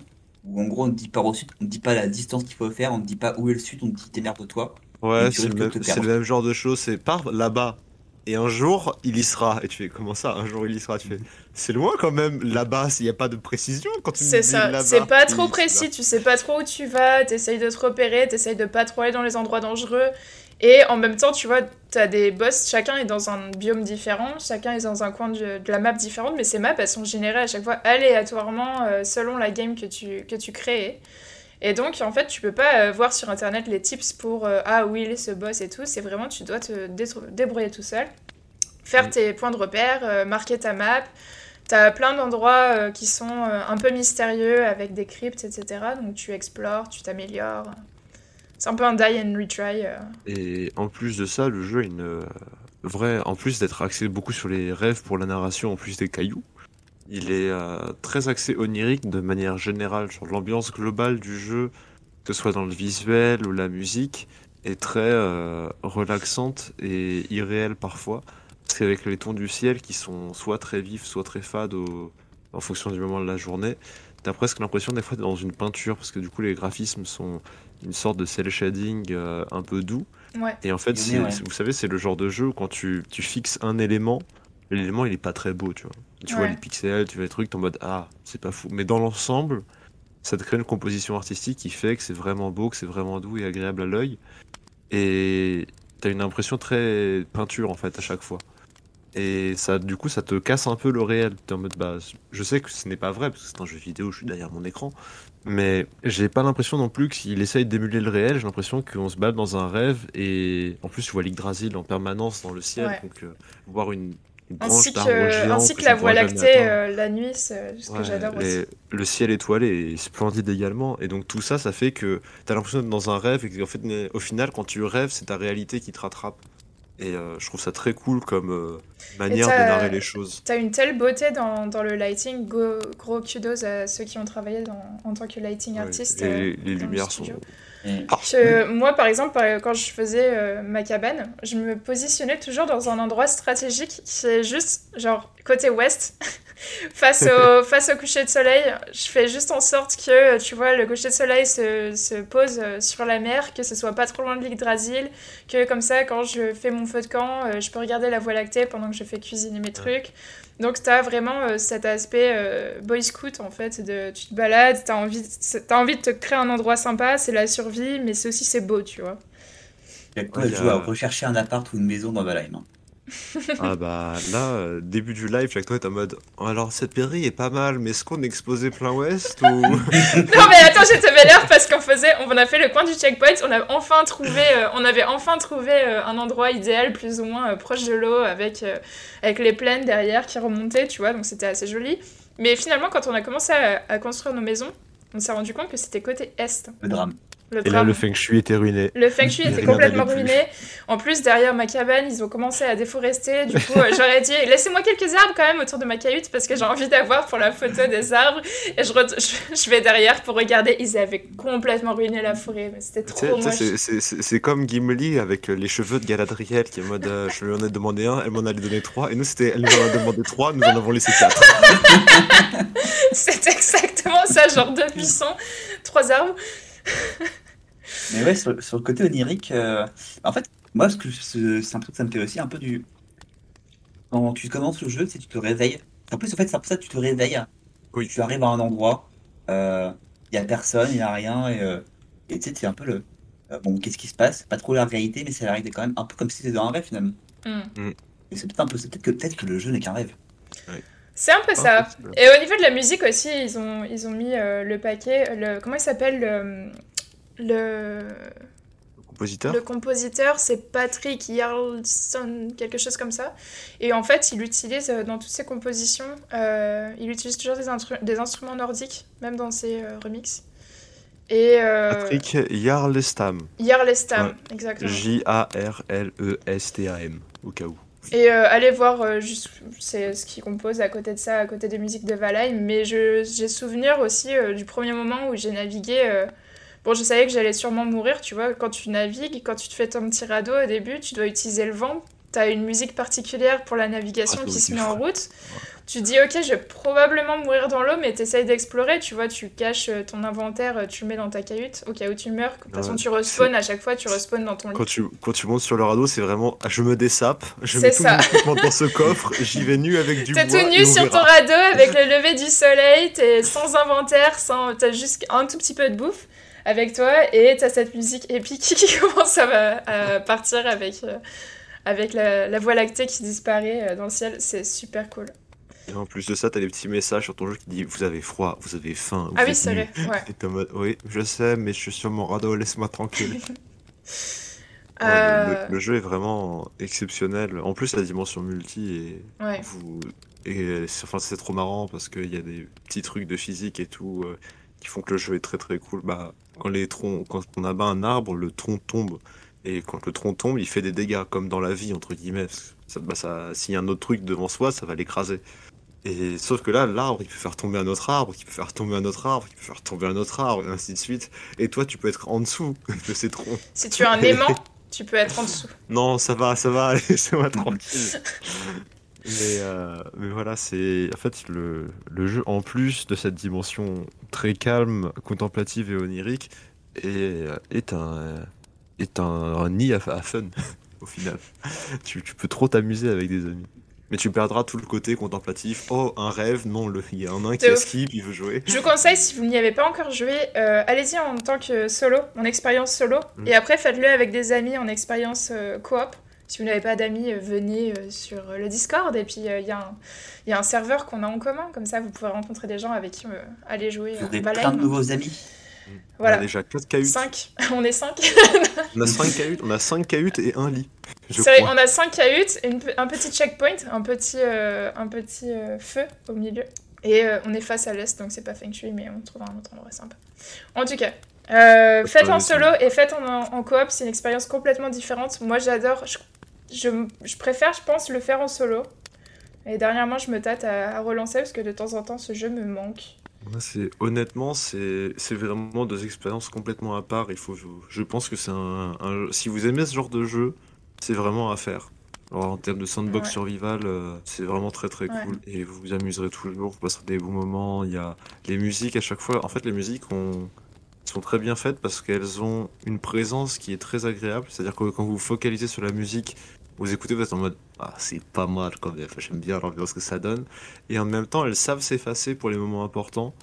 Où en gros on dit part au sud, on dit pas la distance qu'il faut faire, on te dit pas où est le sud, on te dit démerde-toi. Ouais, c'est le, même, le genre de choses. C'est par là-bas. Et un jour, il y sera. Et tu fais, comment ça Un jour, il y sera? Tu fais, c'est loin quand même. Là-bas, il n'y a pas de précision quand tu me C'est dis ça, là-bas. c'est pas trop précis, tu sais pas trop où tu vas, t'essayes de te repérer, t'essayes de pas trop aller dans les endroits dangereux. Et en même temps, tu vois, t'as des boss, chacun est dans un biome différent, chacun est dans un coin de, de la map différente, mais ces maps, elles sont générées à chaque fois aléatoirement euh, selon la game que tu, que tu crées. Et donc, en fait, tu peux pas euh, voir sur internet les tips pour euh, ah oui, il est ce boss et tout. C'est vraiment, tu dois te débrouiller tout seul, faire Mm. tes points de repère, euh, marquer ta map. T'as plein d'endroits qui sont un peu mystérieux avec des cryptes, etc. Donc tu explores, tu t'améliores. C'est un peu un die and retry. Et en plus de ça, le jeu a une vraie. En plus d'être axé beaucoup sur les rêves pour la narration, en plus des cailloux, il est euh, très axé onirique de manière générale. Genre l'ambiance globale du jeu, que ce soit dans le visuel ou la musique, est très euh, relaxante et irréelle parfois. Parce qu'avec les tons du ciel qui sont soit très vifs, soit très fades au- en fonction du moment de la journée, t'as presque l'impression des fois d'être dans une peinture, parce que du coup les graphismes sont une sorte de cel shading euh, un peu doux. Ouais. Et en fait, Oui, ouais. vous savez, c'est le genre de jeu où quand tu, tu fixes un élément, l'élément il est pas très beau, tu vois. Tu vois les pixels, tu vois les trucs, t'es en mode ah, c'est pas fou. Mais dans l'ensemble, ça te crée une composition artistique qui fait que c'est vraiment beau, que c'est vraiment doux et agréable à l'œil. Et t'as une impression très peinture en fait à chaque fois. Et ça, du coup, ça te casse un peu le réel. T'es en mode bah, je sais que ce n'est pas vrai parce que c'est un jeu vidéo, je suis derrière mon écran. Mais j'ai pas l'impression non plus qu'il essaye d'émuler le réel. J'ai l'impression qu'on se bat dans un rêve et en plus tu vois l'Yggdrasil en permanence dans le ciel, Ouais. donc euh, voir une, Ainsi d'arbre que, géant ainsi que tu la Voie lactée euh, la nuit, c'est ce que Ouais, j'adore aussi. Le ciel étoilé est splendide également. Et donc tout ça, ça fait que t'as l'impression d'être dans un rêve et qu'en fait, au final, quand tu rêves, c'est ta réalité qui te rattrape. Et euh, je trouve ça très cool comme euh, manière de narrer les choses. T'as une telle beauté dans, dans le lighting. Go- gros kudos à ceux qui ont travaillé dans- en tant que lighting Ouais, artist. et euh, les, les dans le lumières sont. Que moi, par exemple, par- quand je faisais euh, ma cabane, je me positionnais toujours dans un endroit stratégique qui est juste, genre, côté ouest, face, au, face au coucher de soleil. Je fais juste en sorte que, tu vois, le coucher de soleil se, se pose euh, sur la mer, que ce soit pas trop loin de l'Yggdrasil, que comme ça, quand je fais mon feu de camp, euh, je peux regarder la Voie lactée pendant que je fais cuisiner mes trucs. Donc t'as vraiment euh, cet aspect euh, boy scout en fait, de tu te balades, t'as envie, t'as envie de te créer un endroit sympa, c'est la survie, mais c'est aussi c'est beau, tu vois. Il y a quoi Ouais, a- à rechercher un appart ou une maison dans Valheim. hein. Ah bah là, euh, début du live, chaque toi est en mode. Alors cette pairie est pas mal, mais est-ce qu'on est exposé plein ouest ou. non mais attends, te l'air parce qu'on faisait, on a fait le coin du checkpoint, on a enfin trouvé, euh, on avait enfin trouvé euh, un endroit idéal plus ou moins euh, proche de l'eau avec euh, avec les plaines derrière qui remontaient, tu vois, donc c'était assez joli. Mais finalement, quand on a commencé à, à construire nos maisons, on s'est rendu compte que c'était côté est. Le drame. Le Et là, le feng shui était ruiné. Le feng shui était complètement plus. ruiné. En plus, derrière ma cabane, ils ont commencé à déforester. Du coup, euh, j'aurais dit laissez-moi quelques arbres quand même autour de ma cahute parce que j'ai envie d'avoir pour la photo des arbres. Et je, re- je, je vais derrière pour regarder. Ils avaient complètement ruiné la forêt, c'était trop c'est- comme Gimli avec les cheveux de Galadriel qui est en mode euh, je lui en ai demandé un, elle m'en a donné trois, et nous c'était elle nous en a demandé trois, nous en avons laissé quatre. C'est exactement ça, genre deux buissons, trois arbres. Mais ouais, sur, sur le côté onirique, euh, en fait, moi, ce que ce- c'est un truc que ça me fait aussi un peu du. Quand tu commences le jeu, c'est tu te réveilles. En plus, en fait, c'est un peu ça, tu te réveilles. Oui. Tu arrives à un endroit, il y a personne, il y a rien, et euh, et tu sais, c'est un peu le. euh, bon, qu'est-ce qui se passe? Pas trop la réalité, mais c'est la réalité quand même, un peu comme si c'était dans un rêve finalement. Hmm. Et c'est peut-être un peu, c'est peut-être que, peut-être que le jeu n'est qu'un rêve. C'est un peu Ah, ça. possible. Et au niveau de la musique aussi, ils ont, ils ont mis euh, le paquet. Le, comment il s'appelle le, le, Compositeur Le compositeur, c'est Patrick Jarlson, quelque chose comme ça. Et en fait, il utilise euh, dans toutes ses compositions, euh, il utilise toujours des, des instruments nordiques, même dans ses euh, remixes. Et Patrick Jarlestam. Jarlestam, Ouais. exactement. J-A-R-L-E-S-T-A-M, au cas où. Et euh, allez voir euh, juste c'est ce qu'il compose à côté de ça, à côté des musiques de Valheim. Mais j'ai souvenir aussi euh, du premier moment où j'ai navigué. euh, Bon, je savais que j'allais sûrement mourir, tu vois. Quand tu navigues, quand tu te fais ton petit radeau au début, tu dois utiliser le vent. T'as une musique particulière pour la navigation Ah, qui se met en route. Tu dis, ok, je vais probablement mourir dans l'eau, mais t'essayes d'explorer, tu vois. Tu caches euh, ton inventaire, euh, tu le mets dans ta cahute, au cas où tu meurs. De toute façon, tu respawns à chaque fois, tu respawns dans ton lit. Quand tu, quand tu montes sur le radeau, c'est vraiment ah, je me dessape, je mets tout ça. mon dans ce coffre, j'y vais nu avec du T'es tout nu sur ton radeau avec le lever du soleil, t'es sans inventaire, sans... t'as juste un tout petit peu de bouffe, avec toi et t'as cette musique épique qui commence à, partir avec, avec la, la, voie lactée qui disparaît dans le ciel. C'est super cool. Et en plus de ça, t'as des petits messages sur ton jeu qui disent Vous avez froid, vous avez faim. ah oui, c'est vrai. Ouais. Oui, je sais, mais je suis sur mon radeau, laisse-moi tranquille. Euh. le, jeu est vraiment exceptionnel. En plus, la dimension multi est. Vous... Et enfin, c'est trop marrant parce qu'il y a des petits trucs de physique et tout euh, qui font que le jeu est très très cool. Bah, quand, les troncs, quand on abat un arbre, le tronc tombe. Et quand le tronc tombe, il fait des dégâts, comme dans la vie, entre guillemets. Ça, bah, ça, S'il y a un autre truc devant soi, ça va l'écraser. Et sauf que là, l'arbre, il peut faire tomber un autre arbre, qui peut faire tomber un autre arbre, qui peut faire tomber un autre arbre, et ainsi de suite. Et toi, tu peux être en dessous de ces troncs. Si tu as un aimant, tu peux être en dessous. Non, ça va, ça va, laissez-moi tranquille. mais, euh, mais voilà, c'est en fait le, le, jeu, en plus de cette dimension très calme, contemplative et onirique, est, est un, est un, nid à, fun, au final. tu, tu peux trop t'amuser avec des amis. Mais tu perdras tout le côté contemplatif. Oh, un rêve, non, le, il y a un nain qui esquive, il veut jouer. Je vous conseille, si vous n'y avez pas encore joué, euh, allez-y en tant que solo, en expérience solo. Mm. Et après, faites-le avec des amis en expérience euh, coop. Si vous n'avez pas d'amis, euh, venez sur le Discord. Et puis, il y, y, a un serveur qu'on a en commun. Comme ça, vous pouvez rencontrer des gens avec qui aller jouer. Vous avez plein de nouveaux amis. Voilà. On a déjà 4 cahutes. 5. on est 5. on a 5 cahutes, on a 5 cahutes et un lit. C'est on a 5 cahutes, un petit checkpoint, un petit, euh, un petit euh, feu au milieu. Et euh, on est face à l'est, donc c'est pas feng shui, mais on trouve un autre endroit sympa. En tout cas, faites en solo et faites en, en coop, c'est une expérience complètement différente. Moi j'adore, je, je, je, préfère, je pense, le faire en solo. Et dernièrement, je me tâte à, à relancer parce que de temps en temps, ce jeu me manque c'est honnêtement, c'est vraiment deux expériences complètement à part. Il faut, je, pense que c'est un, si vous aimez ce genre de jeu, c'est vraiment à faire. Alors, en termes de sandbox survival, euh, c'est vraiment très très cool et vous vous amuserez toujours, vous passerez des bons moments. Il y a les musiques à chaque fois. En fait, les musiques sont très bien faites parce qu'elles ont une présence qui est très agréable. C'est-à-dire que quand vous focalisez sur la musique, vous écoutez, vous êtes en mode ah, c'est pas mal quand même, j'aime bien l'ambiance que ça donne. Et en même temps, elles savent s'effacer pour les moments importants.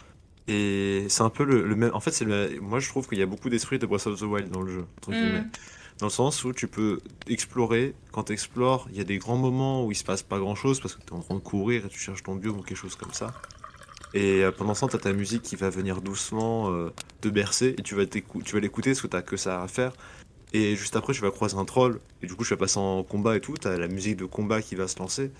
Et c'est un peu le, même. En fait, c'est moi je trouve qu'il y a beaucoup d'esprit de Breath of the Wild dans le jeu, mm. Dans le sens où tu peux explorer, quand tu explores, il y a des grands moments où il se passe pas grand chose parce que tu es en train de courir et tu cherches ton biome ou quelque chose comme ça. Et euh, pendant ce temps, tu as ta musique qui va venir doucement euh, te bercer et tu vas, tu vas l'écouter parce que tu que ça à faire. Et juste après, je vais croiser un troll. Et du coup, je vais passer en combat et tout. T'as la musique de combat qui va se lancer.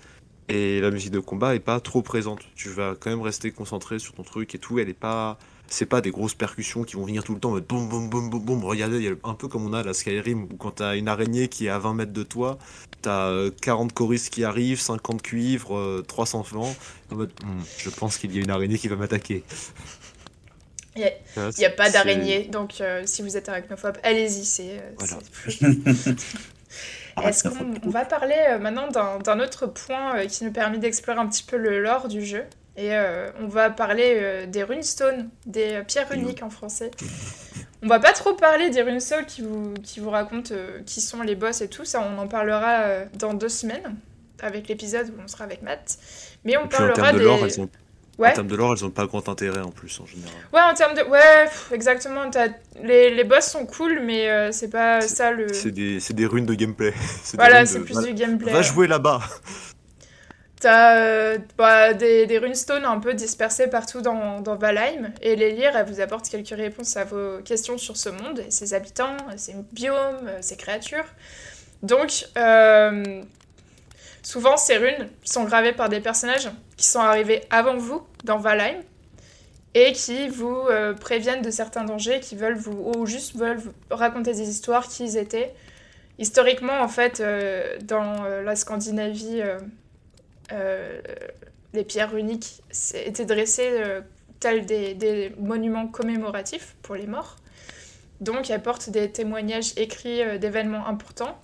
Et la musique de combat est pas trop présente. Tu vas quand même rester concentré sur ton truc et tout. Elle est pas. C'est pas des grosses percussions qui vont venir tout le temps. Boum, boum, boum, boum, boum. Regardez, y a un peu comme on a la Skyrim où quand t'as une araignée qui est à 20 mètres de toi, t'as 40 euh, choristes qui arrivent, 50 cuivres, 300 euh, flancs. En mode, hmm, je pense qu'il y a une araignée qui va m'attaquer. Il n'y a, pas d'araignée, donc euh, si vous êtes arachnophobe, allez-y, c'est. Euh, Est-ce qu'on va parler euh, maintenant d'un autre point qui nous permet d'explorer un petit peu le lore du jeu? Et on va parler des runestones, des pierres uniques en français. On va pas trop parler des runestones qui vous, qui vous racontent qui sont les boss et tout, ça on en parlera dans deux semaines avec l'épisode où on sera avec Matt. Mais on parlera des... En termes de lore, elles ont pas grand intérêt en plus en général. Ouais, en termes de. Ouais, exactement. Les, les boss sont cool, mais euh, c'est pas ça le. C'est des, des, runes de gameplay. Voilà, c'est plus du gameplay. Va jouer là-bas T'as euh, bah, des, des runestones un peu dispersés partout dans, dans Valheim, et les lire, elles vous apportent quelques réponses à vos questions sur ce monde, et ses habitants, ses biomes, ses créatures. Donc, euh, souvent, ces runes sont gravées par des personnages qui sont arrivés avant vous dans Valheim et qui vous euh, préviennent de certains dangers, qui veulent vous, ou juste veulent vous raconter des histoires qui étaient. Historiquement, en fait, euh, dans euh, la Scandinavie, les pierres uniques étaient dressées telles des, des, monuments commémoratifs pour les morts. Donc, elles portent des témoignages écrits d'événements importants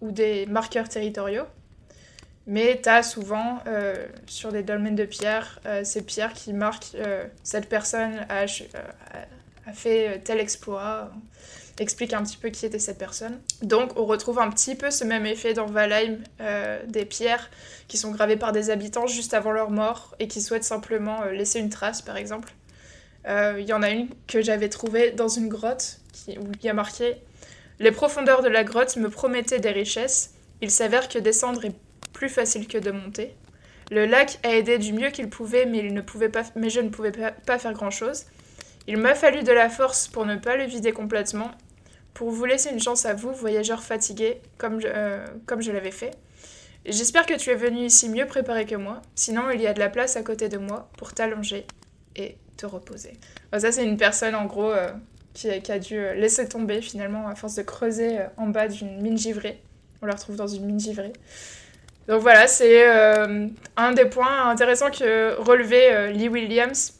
ou des marqueurs territoriaux. Mais tu as souvent, euh, sur des dolmens de pierre, euh, ces pierres qui marquent euh, cette personne a, fait tel exploit, explique un petit peu qui était cette personne. Donc on retrouve un petit peu ce même effet dans Valheim, des pierres qui sont gravées par des habitants juste avant leur mort et qui souhaitent simplement laisser une trace, par exemple. Il y en a une que j'avais trouvée dans une grotte qui, où il y a marqué Les profondeurs de la grotte me promettaient des richesses. Il s'avère que descendre est plus facile que de monter. Le lac a aidé du mieux qu'il pouvait, mais, je ne pouvais pas, faire grand-chose. Il m'a fallu de la force pour ne pas le vider complètement. Pour vous laisser une chance à vous, voyageurs fatigués, comme je, euh, comme je l'avais fait. J'espère que tu es venu ici mieux préparé que moi. Sinon, il y a de la place à côté de moi pour t'allonger et te reposer. Ça, c'est une personne, en gros, euh, qui, a- qui a dû euh, laisser tomber, finalement, à force de creuser en bas d'une mine givrée. On la retrouve dans une mine givrée. Donc voilà, c'est euh, un des points intéressants que relevait euh, Lee Williams,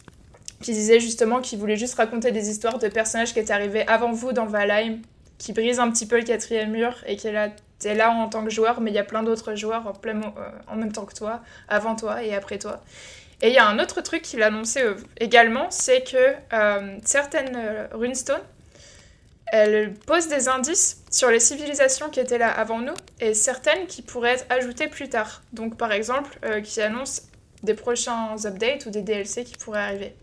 qui disait justement qu'il voulait juste raconter des histoires de personnages qui étaient arrivés avant vous dans Valheim, qui brisent un petit peu le quatrième mur et qui est là, en tant que joueur, mais il y a plein d'autres joueurs en, euh, en même temps que toi, avant toi et après toi. Et il y a un autre truc qu'il a annoncé euh, également, c'est que certaines runestones, elles posent des indices sur les civilisations qui étaient là avant nous et certaines qui pourraient être ajoutées plus tard. Donc par exemple, euh, qui annoncent des prochains updates ou des DLC qui pourraient arriver.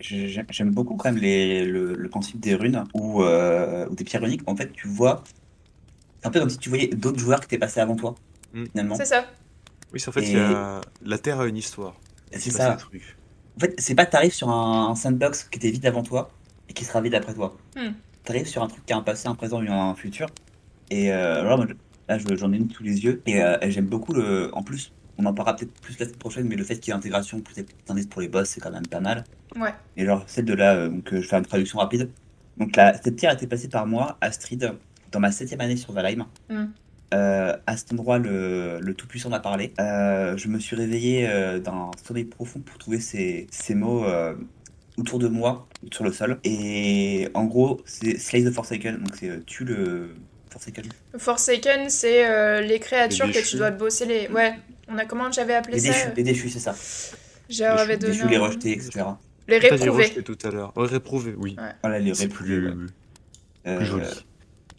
J'ai- J'aime beaucoup quand même les, le, le principe des runes ou, euh, des pierres runiques. En fait, tu vois, c'est un peu comme si tu voyais d'autres joueurs qui étaient passés avant toi, Mm. finalement. C'est ça. Oui, c'est en fait, Et- il y a... la Terre a une histoire. C'est ça. En fait, c'est pas t'arrives sur un, un sandbox qui était vide avant toi et qui sera vide après toi. Hmm. T'arrives sur un truc qui a un passé, un présent et un futur. Et euh, là, je- j'en ai une sous les yeux. Et, euh, et j'aime beaucoup le. En plus, on en parlera peut-être plus la semaine prochaine, mais le fait qu'il y ait intégration, plus indices pour les boss, c'est quand même pas mal. Ouais. Et genre, celle de là, euh, donc, euh, je fais une traduction rapide. Donc, la, cette pierre a été passée par moi, Astrid, dans ma septième année sur Valheim. Mm. Euh, à cet endroit, le, le Tout-Puissant m'a parlé. Euh, je me suis réveillé euh, d'un sommeil profond pour trouver ces, ces mots autour de moi, sur le sol. Et en gros, c'est Slay the Forsaken, donc c'est euh, tue le Forsaken. Forsaken, c'est euh, les créatures Les que tu dois te bosser les. Ouais, on a comment j'avais appelé Les ça déchus, les déchus, c'est ça. J'avais Les donné. déchus, les rejetés, etc. Les réprouvés. rejeté tout à l'heure. Ouais, réprouvé, oui. Voilà, les réprouvés, plus, ouais. plus Euh, joli.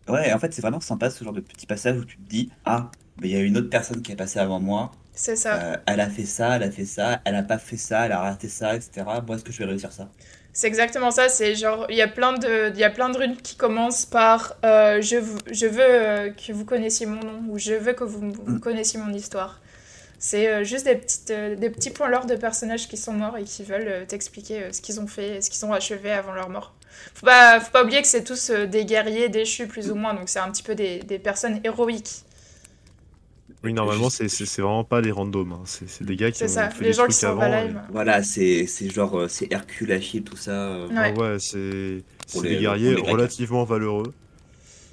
Ouais, en fait, c'est vraiment sympa ce genre de petit passage où tu te dis Ah, mais il y a une autre personne qui est passée avant moi. C'est ça. Euh, elle a fait ça, elle a fait ça, elle a pas fait ça, elle a raté ça, etc. Moi, est-ce que je vais réussir ça? C'est exactement ça. C'est genre, il y a plein de, il y a plein de runes qui commencent par euh, je, veux euh, que vous connaissiez mon nom ou je veux que vous, vous Mm. connaissiez mon histoire. C'est juste des, petites, des petits points lore de personnages qui sont morts et qui veulent t'expliquer ce qu'ils ont fait, et ce qu'ils ont achevé avant leur mort. Faut pas, faut pas oublier que c'est tous des guerriers déchus plus ou moins, donc c'est un petit peu des, des personnes héroïques. Oui, normalement, Je- c'est c'est- c'est vraiment pas des randoms. hein. C'est c'est des gars qui ont ça. fait Les des gens qui trucs sont avant. Voilà, c'est c'est genre, euh, c'est Hercule, Achille, tout ça. euh, Ouais. Ah ouais, c'est des les- guerriers les relativement valeureux.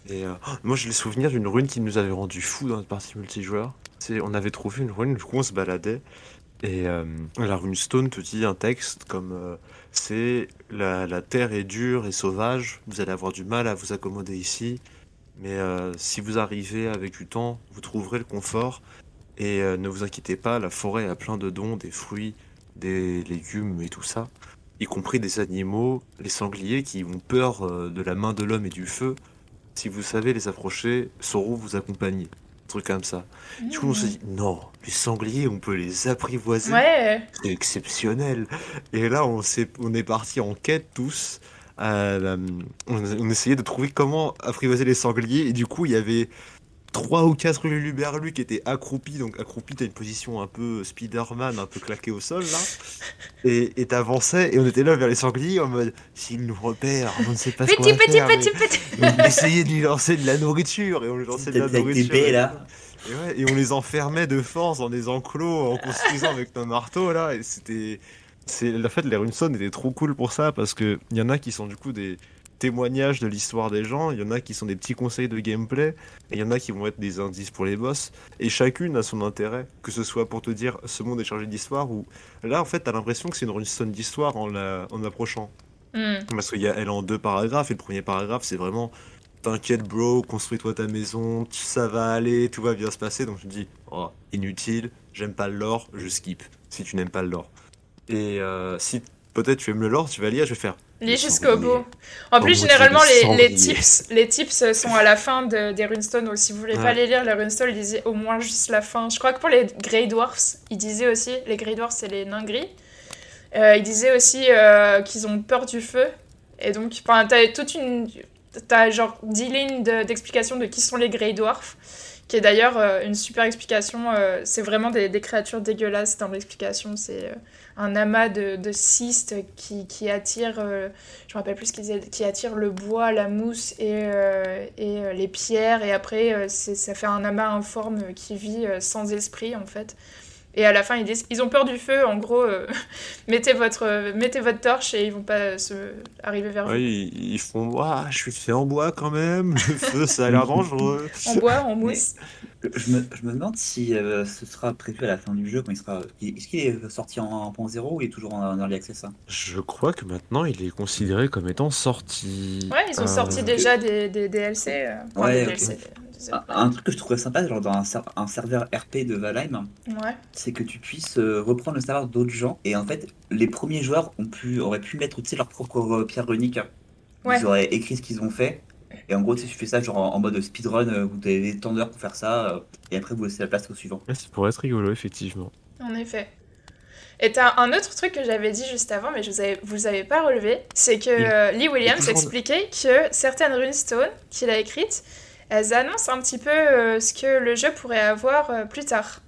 Et euh, oh, moi, j'ai le souvenir d'une rune qui nous avait rendu fous dans notre partie multijoueur. C'est, on avait trouvé une rune, du coup, on se baladait. Et euh, la rune Stone te dit un texte comme euh, c'est la, la terre est dure et sauvage, vous allez avoir du mal à vous accommoder ici, mais euh, si vous arrivez avec du temps, vous trouverez le confort. Et euh, ne vous inquiétez pas, la forêt a plein de dons, des fruits, des légumes et tout ça, y compris des animaux, les sangliers qui ont peur euh, de la main de l'homme et du feu. Si vous savez les approcher, sauront vous accompagner. Un truc comme ça. Du coup, on se dit, non, les sangliers, on peut les apprivoiser. Ouais. C'est exceptionnel. Et là, on, s'est- on est parti en quête tous. À la- on, on essayait de trouver comment apprivoiser les sangliers. Et du coup, il y avait trois ou quatre luluberlus qui étaient accroupis. Donc, accroupi, t'as une position un peu Spider-Man, un peu claqué au sol, là. Et t'avançais, et on était là vers les sangliers en mode, s'ils nous repèrent, on ne sait pas ce qu'on Petit, va petit, faire, petit, mais- petit. donc, essayez de lui lancer de la nourriture et on lui lançait de la nourriture. baies, là. Et, ouais, et on les enfermait de force dans des enclos en construisant avec nos marteaux là. Et c'était, c'est en fait les runestones étaient trop cool pour ça parce que il y en a qui sont du coup des témoignages de l'histoire des gens, il y en a qui sont des petits conseils de gameplay, et il y en a qui vont être des indices pour les boss. Et chacune a son intérêt, que ce soit pour te dire ce monde est chargé d'histoire ou là en fait t'as l'impression que c'est une runestone d'histoire en la, en approchant. Hmm. Parce qu'il y a elle en deux paragraphes, et le premier paragraphe, c'est vraiment T'inquiète, bro, construis-toi ta maison, ça va aller, tout va bien se passer. Donc je me dis, oh, inutile, j'aime pas le lore, je skip. Si tu n'aimes pas le lore. Et euh, si peut-être tu aimes le lore, tu vas lire, je vais faire. Lis jusqu'au bout. En plus, généralement, les, tips, les tips sont à la fin de- des runestones. Donc, si vous voulez pas les lire, les runestones, lisez au moins juste la fin. Je crois que pour les Grey Dwarfs, ils disaient aussi, les Grey Dwarfs, c'est les nains gris. Euh, il disait aussi euh, qu'ils ont peur du feu. Et donc, t'as toute une. T'as genre 10 lignes de- d'explications de, qui sont les Grey Dwarfs, qui est d'ailleurs euh, une super explication. euh, c'est vraiment des, créatures dégueulasses dans l'explication. C'est euh, un amas de, cystes qui, qui attire, je me rappelle plus ce qu'ils qui attire le bois, la mousse et, et les pierres. Et après, ça fait un amas informe qui vit sans esprit en fait. Et à la fin, ils disent, ils ont peur du feu. En gros, euh, mettez votre, euh, mettez votre torche et ils vont pas se arriver vers vous. Ouais, ils, ils font je suis fait en bois quand même, le feu ça a l'air dangereux. En bois, en mousse. Je me, je me demande si euh, ce sera prévu à la fin du jeu quand il sera. Est-ce qu'il est sorti en 1.0 ou il est toujours en, en early access ça Je crois que maintenant il est considéré comme étant sorti. Ouais, ils ont Euh, sorti déjà des, des DLC. euh, Ouais, des. DLC, un, un truc que je trouverais sympa genre dans un, ser- un serveur RP de Valheim, Ouais. c'est que tu puisses euh, reprendre le serveur d'autres gens et en fait les premiers joueurs ont pu, auraient pu mettre tu sais, leur propre euh, pierre runique. Ouais. Ils auraient écrit ce qu'ils ont fait. Et en gros, tu fais ça genre en, en mode speedrun euh, où tu avez des temps d'heures pour faire ça euh, et après vous laissez la place au suivant. Ouais, ça pourrait être rigolo, effectivement. En effet. Et t'as un autre truc que j'avais dit juste avant, mais je vous avais, vous avez pas relevé, c'est que Oui. euh, Lee Williams expliquait que certaines runestones qu'il a écrites, elles annoncent un petit peu euh, ce que le jeu pourrait avoir euh, plus tard.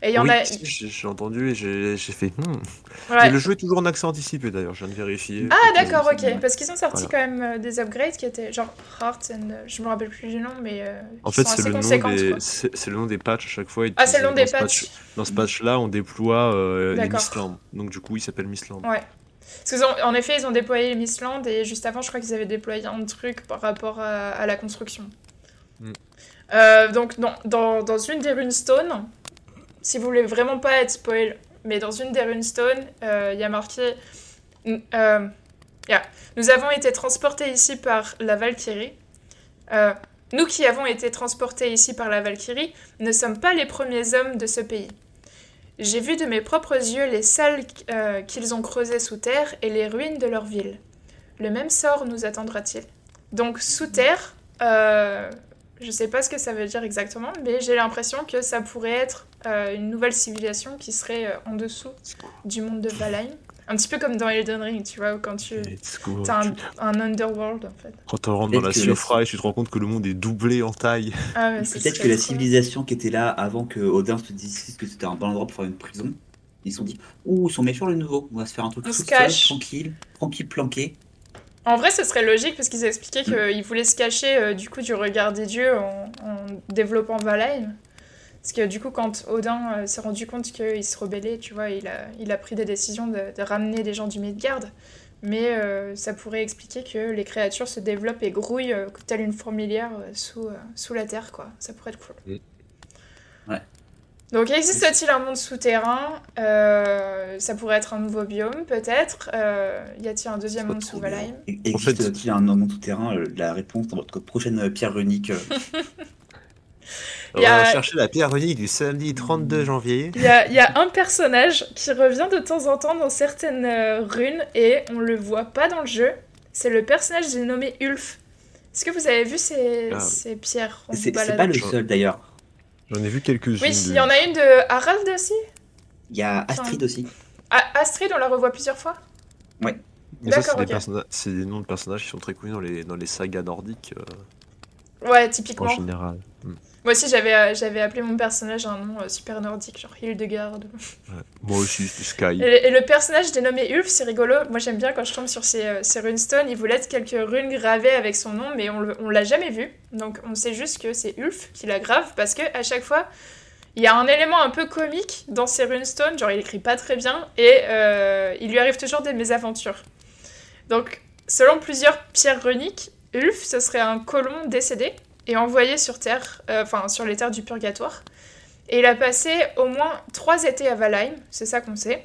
Et il y en Oui, a. j'ai entendu et j'ai fait. Hmm. Ouais. Et le jeu est toujours en accès anticipé d'ailleurs, je viens de vérifier. Ah d'accord, ok. Parce qu'ils ont sorti Voilà. quand même euh, des upgrades qui étaient genre Heart and... Je me rappelle plus du nom, mais... euh, En fait, c'est le, des... le nom des patchs à chaque fois. Ah, c'est le nom des patchs. patch- Dans ce patch-là, on déploie euh, les. Mistlands. Donc du coup, il s'appelle Mistland. Ouais. Parce qu'en en effet, ils ont déployé les Mistland et juste avant, je crois qu'ils avaient déployé un truc par rapport à, à la construction. Mm. Euh, donc, dans, dans, dans une des runestones, si vous voulez vraiment pas être spoil, mais dans une des runestones, euh, il y a marqué euh, yeah. Nous avons été transportés ici par la Valkyrie. Euh, nous qui avons été transportés ici par la Valkyrie ne sommes pas les premiers hommes de ce pays. J'ai vu de mes propres yeux les salles euh, qu'ils ont creusées sous terre et les ruines de leur ville. Le même sort nous attendra-t-il? Donc sous terre, euh, je sais pas ce que ça veut dire exactement, mais j'ai l'impression que ça pourrait être euh, une nouvelle civilisation qui serait euh, en dessous du monde de Valheim. Un petit peu comme dans Elden Ring, tu vois, quand tu as un, Tu- un underworld en fait. Quand on rentre dans la Fry, tu te rends compte que le monde est doublé en taille. Ah, Peut-être que la civilisation qui était là avant que Odin se dise que c'était un bon endroit pour faire une prison, ils se sont dit Ouh, ils sont méchants les nouveaux, on va se faire un truc On se tout seul, cache. tranquille, tranquille, planqué. En vrai, ce serait logique parce qu'ils expliquaient qu'ils voulaient se cacher euh, du coup du regard des dieux en, en développant Valheim. Parce que du coup, quand Odin euh, s'est rendu compte qu'il se rebellait, tu vois, il a, il a pris des décisions de, de ramener les gens du Midgard. Mais euh, ça pourrait expliquer que les créatures se développent et grouillent euh, telle une fourmilière sous, sous la terre, quoi. Ça pourrait être cool. Mm. Ouais. Donc, existe-t-il un monde souterrain Euh, Ça pourrait être un nouveau biome, peut-être. Euh, y a-t-il un deuxième monde sous. Valheim? Et- En fait- Existe-t-il un monde souterrain euh, La réponse dans votre prochaine pierre runique. euh, On va chercher la pierre runique du samedi 32 janvier. Il y a, il y a un personnage qui revient de temps en temps dans certaines runes et on le voit pas dans le jeu. C'est le personnage dénommé Ulf. Est-ce que vous avez vu ces, Ah. ces pierres C'est pas le seul d'ailleurs. J'en ai vu quelques-unes. Oui, de- il y en a une de Harald aussi. Il y a Astrid aussi. Ah, Astrid, on la revoit plusieurs fois? Mais ça, c'est D'accord, des, noms de personnages qui sont très connus dans les, dans les sagas nordiques euh, Ouais, en typiquement. général. Moi aussi, j'avais euh, j'avais appelé mon personnage un nom euh, super nordique, genre Hildegard. Ouais. Moi aussi, Sky. Et, et le personnage dénommé Ulf, c'est rigolo. Moi, j'aime bien quand je tombe sur ces, euh, ces runestones. Il vous laisse quelques runes gravées avec son nom, mais on, on l'a jamais vu. Donc, on sait juste que c'est Ulf qui la grave parce que à chaque fois, il y a un élément un peu comique dans ces runestones. Genre, il écrit pas très bien et il lui arrive toujours des mésaventures. Donc, selon plusieurs pierres runiques, Ulf, ce serait un colon décédé et envoyé sur Terre, euh, enfin sur les terres du Purgatoire. Et il a passé au moins trois étés à Valheim, c'est ça qu'on sait.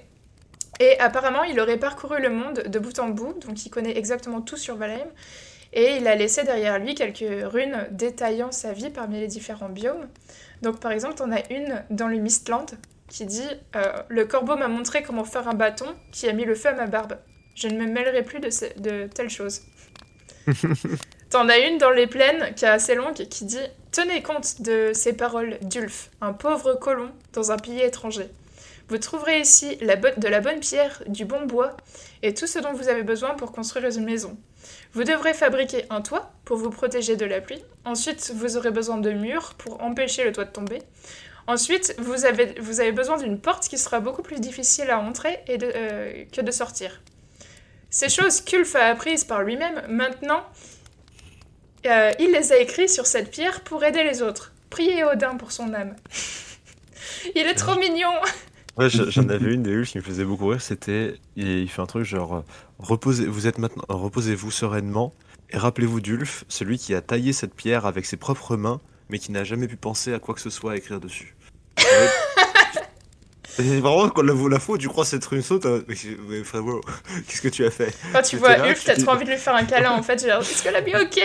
Et apparemment, il aurait parcouru le monde de bout en bout, donc il connaît exactement tout sur Valheim. Et il a laissé derrière lui quelques runes détaillant sa vie parmi les différents biomes. Donc par exemple, on a une dans le Mistland qui dit euh, Le corbeau m'a montré comment faire un bâton qui a mis le feu à ma barbe. Je ne me mêlerai plus de, ce- de telle chose. T'en as une dans les plaines qui est assez longue qui dit Tenez compte de ces paroles d'Ulf, un pauvre colon dans un pays étranger. Vous trouverez ici de la bonne pierre, du bon bois et tout ce dont vous avez besoin pour construire une maison. Vous devrez fabriquer un toit pour vous protéger de la pluie. Ensuite, vous aurez besoin de murs pour empêcher le toit de tomber. Ensuite, vous avez, besoin d'une porte qui sera beaucoup plus difficile à entrer euh, que de sortir. Ces choses qu'Ulf a apprises par lui-même, maintenant, euh, il les a écrites sur cette pierre pour aider les autres. Priez Odin pour son âme. il est trop mignon Ouais, j'en avais une des Hulk qui me faisait beaucoup rire, c'était il, il fait un truc genre euh, reposez vous êtes maintenant euh, reposez-vous sereinement et rappelez-vous d'Ulf, celui qui a taillé cette pierre avec ses propres mains mais qui n'a jamais pu penser à quoi que ce soit à écrire dessus. Et vraiment quand la, la fois où tu crois cette une saute, euh, mais, frérot, qu'est-ce que tu as fait? Quand tu vois là, Ulf, t'as trop envie de lui faire un câlin en fait. Genre, est-ce que la vie ok?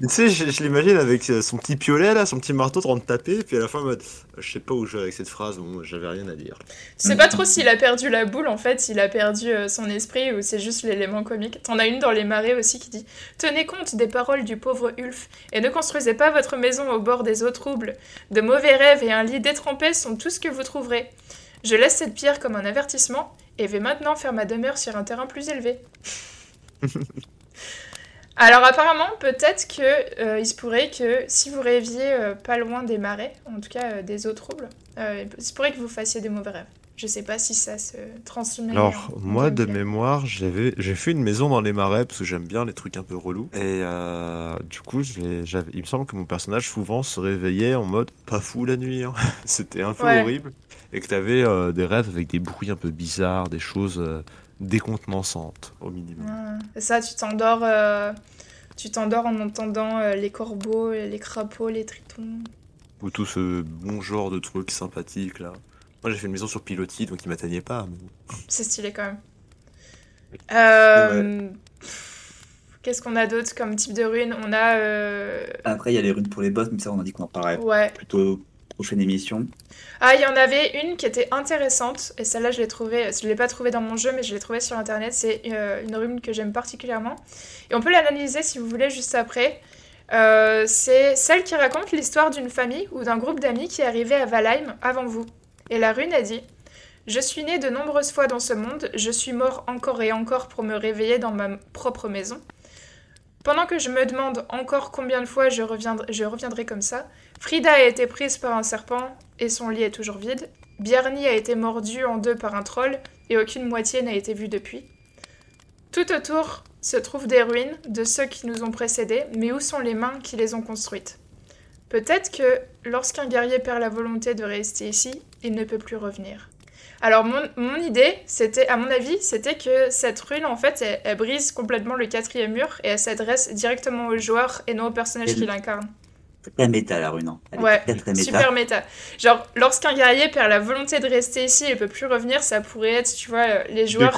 Tu sais, je, je l'imagine avec euh, son petit piolet là, son petit marteau en train de taper, puis à la fin mode je sais pas où je vais avec cette phrase, bon, j'avais rien à dire. Tu sais pas trop s'il a perdu la boule en fait, s'il a perdu euh, son esprit ou c'est juste l'élément comique. T'en as une dans les marais aussi qui dit Tenez compte des paroles du pauvre Ulf et ne construisez pas votre maison au bord des eaux troubles. De mauvais rêves et un lit détrempé sont tout ce que vous trouverez. Je laisse cette pierre comme un avertissement et vais maintenant faire ma demeure sur un terrain plus élevé. Alors apparemment, peut-être que euh, il se pourrait que si vous rêviez euh, pas loin des marais, en tout cas euh, des eaux troubles, euh, il se pourrait que vous fassiez des mauvais rêves. Je sais pas si ça se transmet. Alors, en- en moi, de mémoire, j'avais, j'ai fait une maison dans les marais parce que j'aime bien les trucs un peu relous. Et euh, du coup, il me semble que mon personnage souvent se réveillait en mode pas fou la nuit. hein. C'était un peu Ouais. horrible. Et que t'avais euh, des rêves avec des bruits un peu bizarres, des choses euh, décontenançantes au minimum. Ouais. C'est ça, tu t'endors, euh, tu t'endors en entendant euh, les corbeaux, les crapauds, les tritons. Ou tout ce bon genre de trucs sympathiques là. Moi, j'ai fait une maison sur pilotis, donc il m'atteignait pas. mais. C'est stylé quand même. Euh, Qu'est-ce qu'on a d'autre comme type de ruines On a. euh, Après, il y a les runes pour les boss, mais ça, on a dit qu'on en parlerait Ouais. plutôt émission. Ah, il y en avait une qui était intéressante, et celle-là, je l'ai trouvée. Je l'ai pas trouvée dans mon jeu, mais je l'ai trouvée sur internet. C'est euh, une rune que j'aime particulièrement. Et on peut l'analyser si vous voulez juste après. Euh, c'est celle qui raconte l'histoire d'une famille ou d'un groupe d'amis qui est arrivé à Valheim avant vous. Et la rune a dit Je suis né de nombreuses fois dans ce monde, je suis mort encore et encore pour me réveiller dans ma propre maison. Pendant que je me demande encore combien de fois je reviendrai, je reviendrai comme ça, Frida a été prise par un serpent et son lit est toujours vide. Bjarni a été mordu en deux par un troll et aucune moitié n'a été vue depuis. Tout autour se trouvent des ruines de ceux qui nous ont précédés, mais où sont les mains qui les ont construites? Peut-être que lorsqu'un guerrier perd la volonté de rester ici, il ne peut plus revenir. Alors mon, mon idée, c'était, à mon avis, c'était que cette rune, en fait, elle, elle brise complètement le quatrième mur et elle s'adresse directement au joueur et non au personnage qui l'incarne. Très méta la rune. hein. Ouais, très très méta. Super méta. Genre, lorsqu'un guerrier perd la volonté de rester ici et peut plus revenir, ça pourrait être, tu vois, euh, les joueurs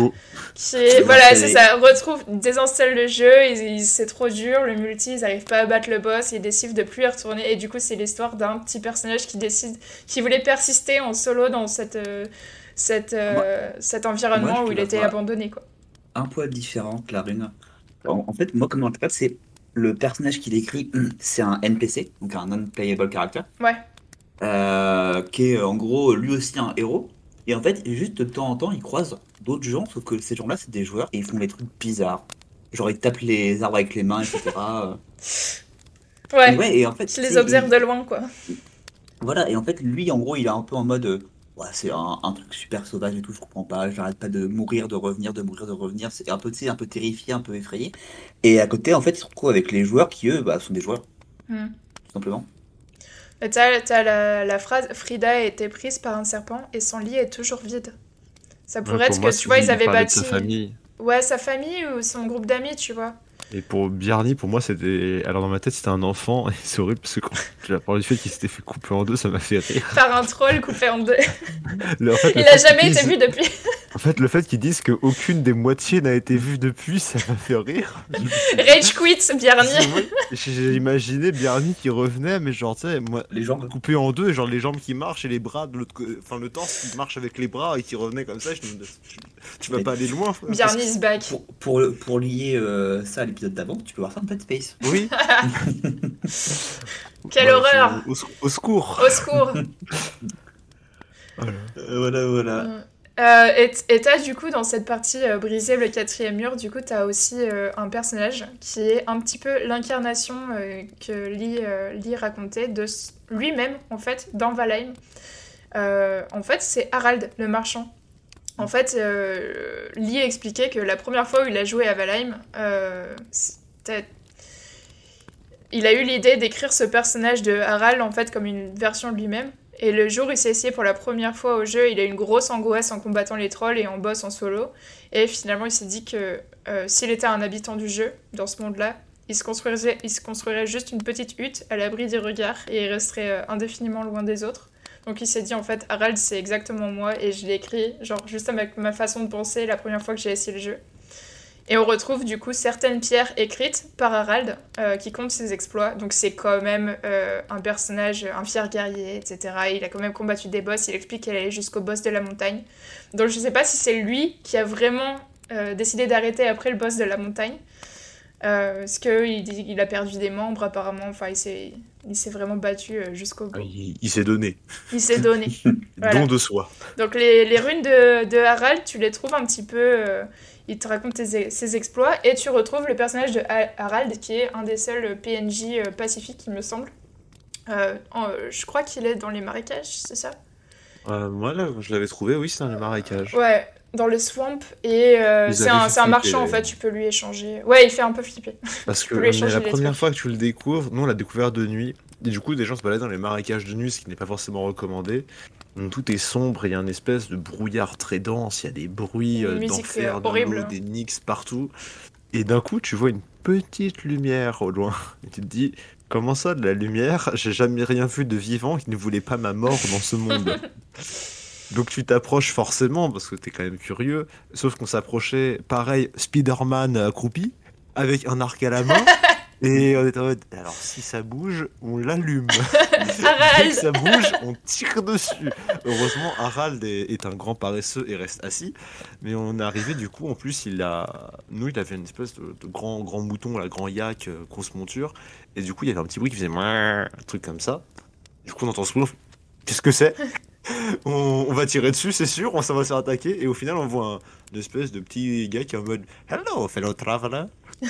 qui, voilà, c'est ça, retrouvent, désinstallent le jeu, ils- ils- c'est trop dur, le multi, ils arrivent pas à battre le boss, ils décident de plus y retourner, et du coup, c'est l'histoire d'un petit personnage qui décide, qui voulait persister en solo dans cette, euh, cette, euh, cet environnement moi, où il était abandonné, quoi. un poil différente, la rune. En, en fait, moi, comme dans le cas, c'est le personnage qui l'écrit, c'est un NPC, donc un non-playable character, Ouais. euh, qui est en gros lui aussi un héros. Et en fait, juste de temps en temps, il croise d'autres gens, sauf que ces gens-là, c'est des joueurs et ils font des trucs bizarres. Genre, ils tapent les arbres avec les mains, etc. Ouais, Et ouais, et en fait, je tu les observe il- de loin, quoi. Voilà, et en fait, lui, en gros, il est un peu en mode, euh, ouais, c'est un, un truc super sauvage et tout, je comprends pas, j'arrête pas de mourir, de revenir, de mourir, de revenir, c'est un peu, tu sais, un peu terrifié, un peu effrayé. Et à côté, en fait, il se avec les joueurs qui, eux, bah, sont des joueurs, Hmm. tout simplement. Et T'as, t'as la, la phrase Frida a été prise par un serpent et son lit est toujours vide. Ça pourrait Ouais, être que tu vois, ils avaient bâti. sa famille. Ouais, sa famille ou son groupe d'amis, tu vois. Et pour Bjarni, pour moi, c'était. Alors dans ma tête, c'était un enfant, et c'est horrible parce que quand j'ai parlé du fait qu'il s'était fait couper en deux, ça m'a fait rire. Par un troll coupé en deux. Il a fait jamais été vu depuis. En fait, le fait qu'ils disent qu'aucune des moitiés n'a été vue depuis, ça m'a fait rire. Rage quit, Bjarni. J'ai j'ai imaginé Bjarni qui revenait, mais genre, tu sais, moi, Les jambes. coupé en deux, et genre les jambes qui marchent et les bras de l'autre côté, enfin le torse qui marche avec les bras et qui revenait comme ça. Je me dis, tu, vas pas aller loin, frère. Bjarni is back. Pour, pour, pour lier euh, ça à l'épisode d'avant, tu peux voir ça en Dead Space. Oui. Quelle Bah, horreur Au, au- au secours. Au secours Voilà, Euh, voilà. voilà. Euh, et et t'as du coup dans cette partie euh, briser le quatrième mur, du coup t'as aussi euh, un personnage qui est un petit peu l'incarnation euh, que Lee, euh, Lee racontait de lui-même en fait dans Valheim. Euh, en fait c'est Harald le marchand. En fait euh, Lee expliquait que la première fois où il a joué à Valheim, euh, il a eu l'idée d'écrire ce personnage de Harald en fait comme une version de lui-même. Et le jour où il s'est essayé pour la première fois au jeu, il a une grosse angoisse en combattant les trolls et en boss en solo. Et finalement, il s'est dit que euh, s'il était un habitant du jeu, dans ce monde-là, il se, construirait, il se construirait juste une petite hutte à l'abri des regards et il resterait euh, indéfiniment loin des autres. Donc il s'est dit en fait, Harald c'est exactement moi et je l'ai écrit, genre juste avec ma façon de penser la première fois que j'ai essayé le jeu. Et on retrouve du coup certaines pierres écrites par Harald euh, qui comptent ses exploits. Donc c'est quand même euh, un personnage, un fier guerrier, etc. Il a quand même combattu des boss, il explique qu'elle allait jusqu'au boss de la montagne. Donc je sais pas si c'est lui qui a vraiment euh, décidé d'arrêter après le boss de la montagne. Euh, parce qu'il a perdu des membres apparemment, enfin il s'est, il s'est vraiment battu euh, jusqu'au bout. Il, il s'est donné. Il s'est donné. Voilà. Don de soi. Donc les, les runes de, de Harald, tu les trouves un petit peu... euh, il te raconte ses exploits et tu retrouves le personnage de Ha- Harald qui est un des seuls PNJ pacifiques, il me semble. Euh, en- je crois qu'il est dans les marécages, c'est ça? Euh, moi, là, je l'avais trouvé, oui, c'est dans le marécage. Ouais, dans le swamp. Et euh, c'est un, un marchand en fait, tu peux lui échanger. Ouais, il fait un peu flipper. Parce que échanger la première trucs. fois que tu le découvres, nous on l'a découvert de nuit. Et du coup, des gens se baladent dans les marécages de nuit, ce qui n'est pas forcément recommandé. Donc tout est sombre, il y a une espèce de brouillard très dense, il y a des bruits euh, d'enfer, euh, de horrible. l'eau, des nix partout. Et d'un coup, tu vois une petite lumière au loin. Et tu te dis, comment ça, de la lumière? J'ai jamais rien vu de vivant qui ne voulait pas ma mort dans ce monde. Donc tu t'approches forcément parce que t'es quand même curieux. Sauf qu'on s'approchait, pareil, Spider-Man accroupi, avec un arc à la main. Et on était en mode, alors si ça bouge, on l'allume. Harald ça bouge, on tire dessus. Heureusement, Harald est, est un grand paresseux et reste assis. Mais on est arrivé, du coup, en plus, il a. Nous, il avait une espèce de, de grand, grand mouton, la grand yak, euh, grosse monture. Et du coup, il y avait un petit bruit qui faisait. Un truc comme ça. Du coup, on entend ce bruit. Qu'est-ce que c'est? on, on va tirer dessus, c'est sûr, on ça va se faire attaquer. Et au final, on voit un, une espèce de petit gars qui est en mode Hello, fellow traveler.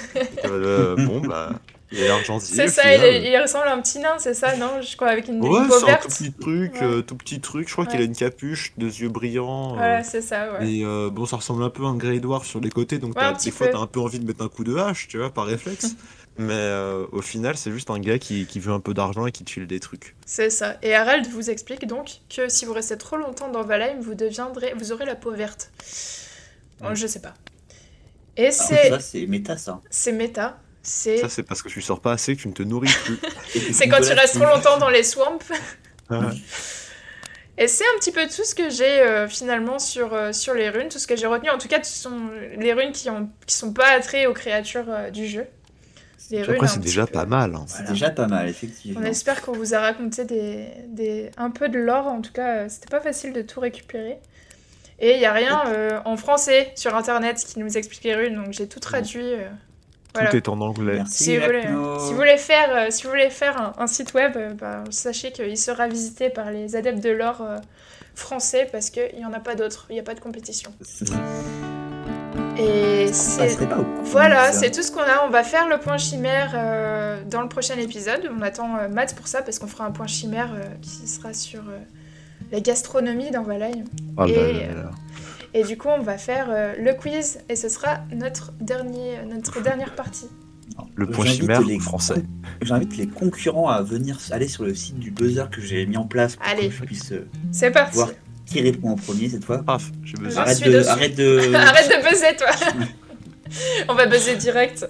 Euh, bon, bah. Il a l'air gentil. C'est ça, final. il, est- il ressemble à un petit nain, c'est ça, non? Je crois, avec une, une Ouais, peau c'est un tout petit truc, Ouais. euh, tout petit truc. Je crois qu'il a une capuche, deux yeux brillants. euh, Voilà, c'est ça, ouais. Et euh, bon, ça ressemble un peu à un Grey Dwarf sur les côtés, donc des fois t'as un peu envie de mettre un coup de hache, tu vois, par réflexe. Mais euh, au final, c'est juste un gars qui, qui veut un peu d'argent et qui tue des trucs. C'est ça. Et Harald vous explique donc que si vous restez trop longtemps dans Valheim, vous deviendrez, vous aurez la peau verte. Bon, Ouais. je sais pas. Et Alors, c'est, ça, c'est méta, ça. c'est méta. C'est, Ça, c'est parce que tu sors pas assez que tu ne te nourris plus. c'est quand tu restes trop longtemps dans les swamps. Et c'est un petit peu tout ce que j'ai euh, finalement sur, euh, sur les runes, tout ce que j'ai retenu. En tout cas, ce sont les runes qui, ont, qui sont pas attrées aux créatures euh, du jeu. Après, c'est déjà peu. pas mal. hein. C'est Voilà. déjà pas mal, effectivement. On espère qu'on vous a raconté des, des, un peu de lore. En tout cas, euh, c'était pas facile de tout récupérer. Et il y a rien euh, en français sur internet qui nous explique les runes, donc j'ai tout traduit. euh, voilà. Tout est en anglais. Merci, Si vous, voulez, si vous voulez faire, euh, si vous voulez faire un, un site web, euh, bah, sachez qu'il sera visité par les adeptes de l'or euh, français parce qu'il n'y en a pas d'autres, il n'y a pas de compétition. Et Ah, c'est voilà, c'est tout ce qu'on a. On va faire le point chimère euh, dans le prochain épisode. On attend euh, Matt pour ça parce qu'on fera un point chimère euh, qui sera sur euh, la gastronomie dans Valheim. Ah, Et, là, là. Et du coup, on va faire euh, le quiz et ce sera notre, dernier, notre dernière partie. Le point chimère les français. J'invite les concurrents à venir aller sur le site du buzzer que j'ai mis en place pour Allez. que je puisse euh, C'est parti. voir qui répond en premier cette fois. J'ai besoin. Arrête de, dessus. arrête de. Arrête de buzzer, toi On va buzzer direct.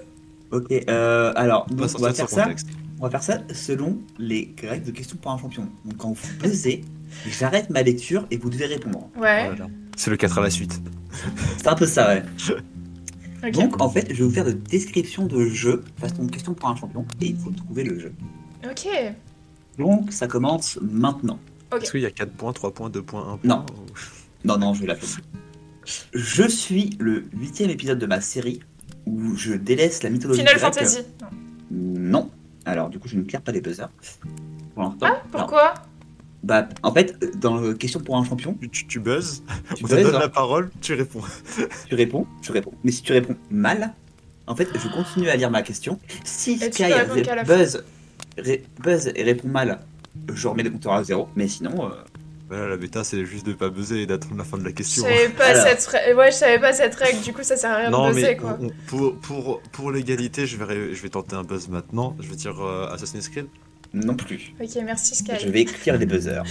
Ok, euh, alors On va donc, on va sortir faire ça. contexte. On va faire ça selon les règles de questions pour un champion. Donc quand vous buzzez, j'arrête ma lecture et vous devez répondre. Ouais, Voilà. C'est le 4 à la suite. C'est un peu ça, ouais. Donc en fait, je vais vous faire de description de jeu façon question pour un champion et il faut trouver le jeu. Ok. Donc ça commence maintenant. Est-ce qu'il y a 4 points, 3 points, 2 points, 1 point Non. ou- Non, non, je vais la faire. Je suis le huitième épisode de ma série où je délaisse la mythologie Final grecque. Fantasy. Non. Alors du coup, je ne claire pas les buzzers. Pour l'instant. Ah, pourquoi? Bah, en fait, dans le question pour un champion, Tu, tu, tu buzzes, tu, on te donne hein. la parole, tu réponds. tu réponds, tu réponds. Mais si tu réponds mal, en fait, je continue à lire ma question. Si Sky buzz, ré- buzz et répond mal, je remets le compteur à zéro. Mais sinon, euh, Voilà, la bêta, c'est juste de pas buzzer et d'attendre la fin de la Je question. savais pas cette ouais, je savais pas cette règle, du coup ça sert à rien Non, de buzzer mais quoi. on- on- pour, pour, pour l'égalité, je vais, je vais tenter un buzz maintenant. Je vais dire euh, Assassin's Creed. non plus. Ok, merci Sky. Je vais écrire les buzzers.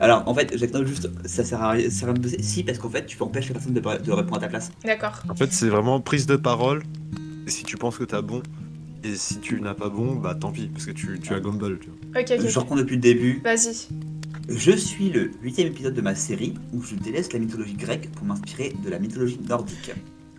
Alors, en fait, j'acknowledge juste, ça sert à rien, ça sert à rien de buzzer. Si, parce qu'en fait, tu empêches la personne de, de répondre à ta place. D'accord. En fait, c'est vraiment prise de parole. Et si tu penses que t'as bon, et si tu n'as pas bon, bah tant pis, parce que tu, tu as Gumball. Tu vois. Ok, ok. Je reprends depuis le début. Vas-y. Je suis le huitième épisode de ma série où je délaisse la mythologie grecque pour m'inspirer de la mythologie nordique.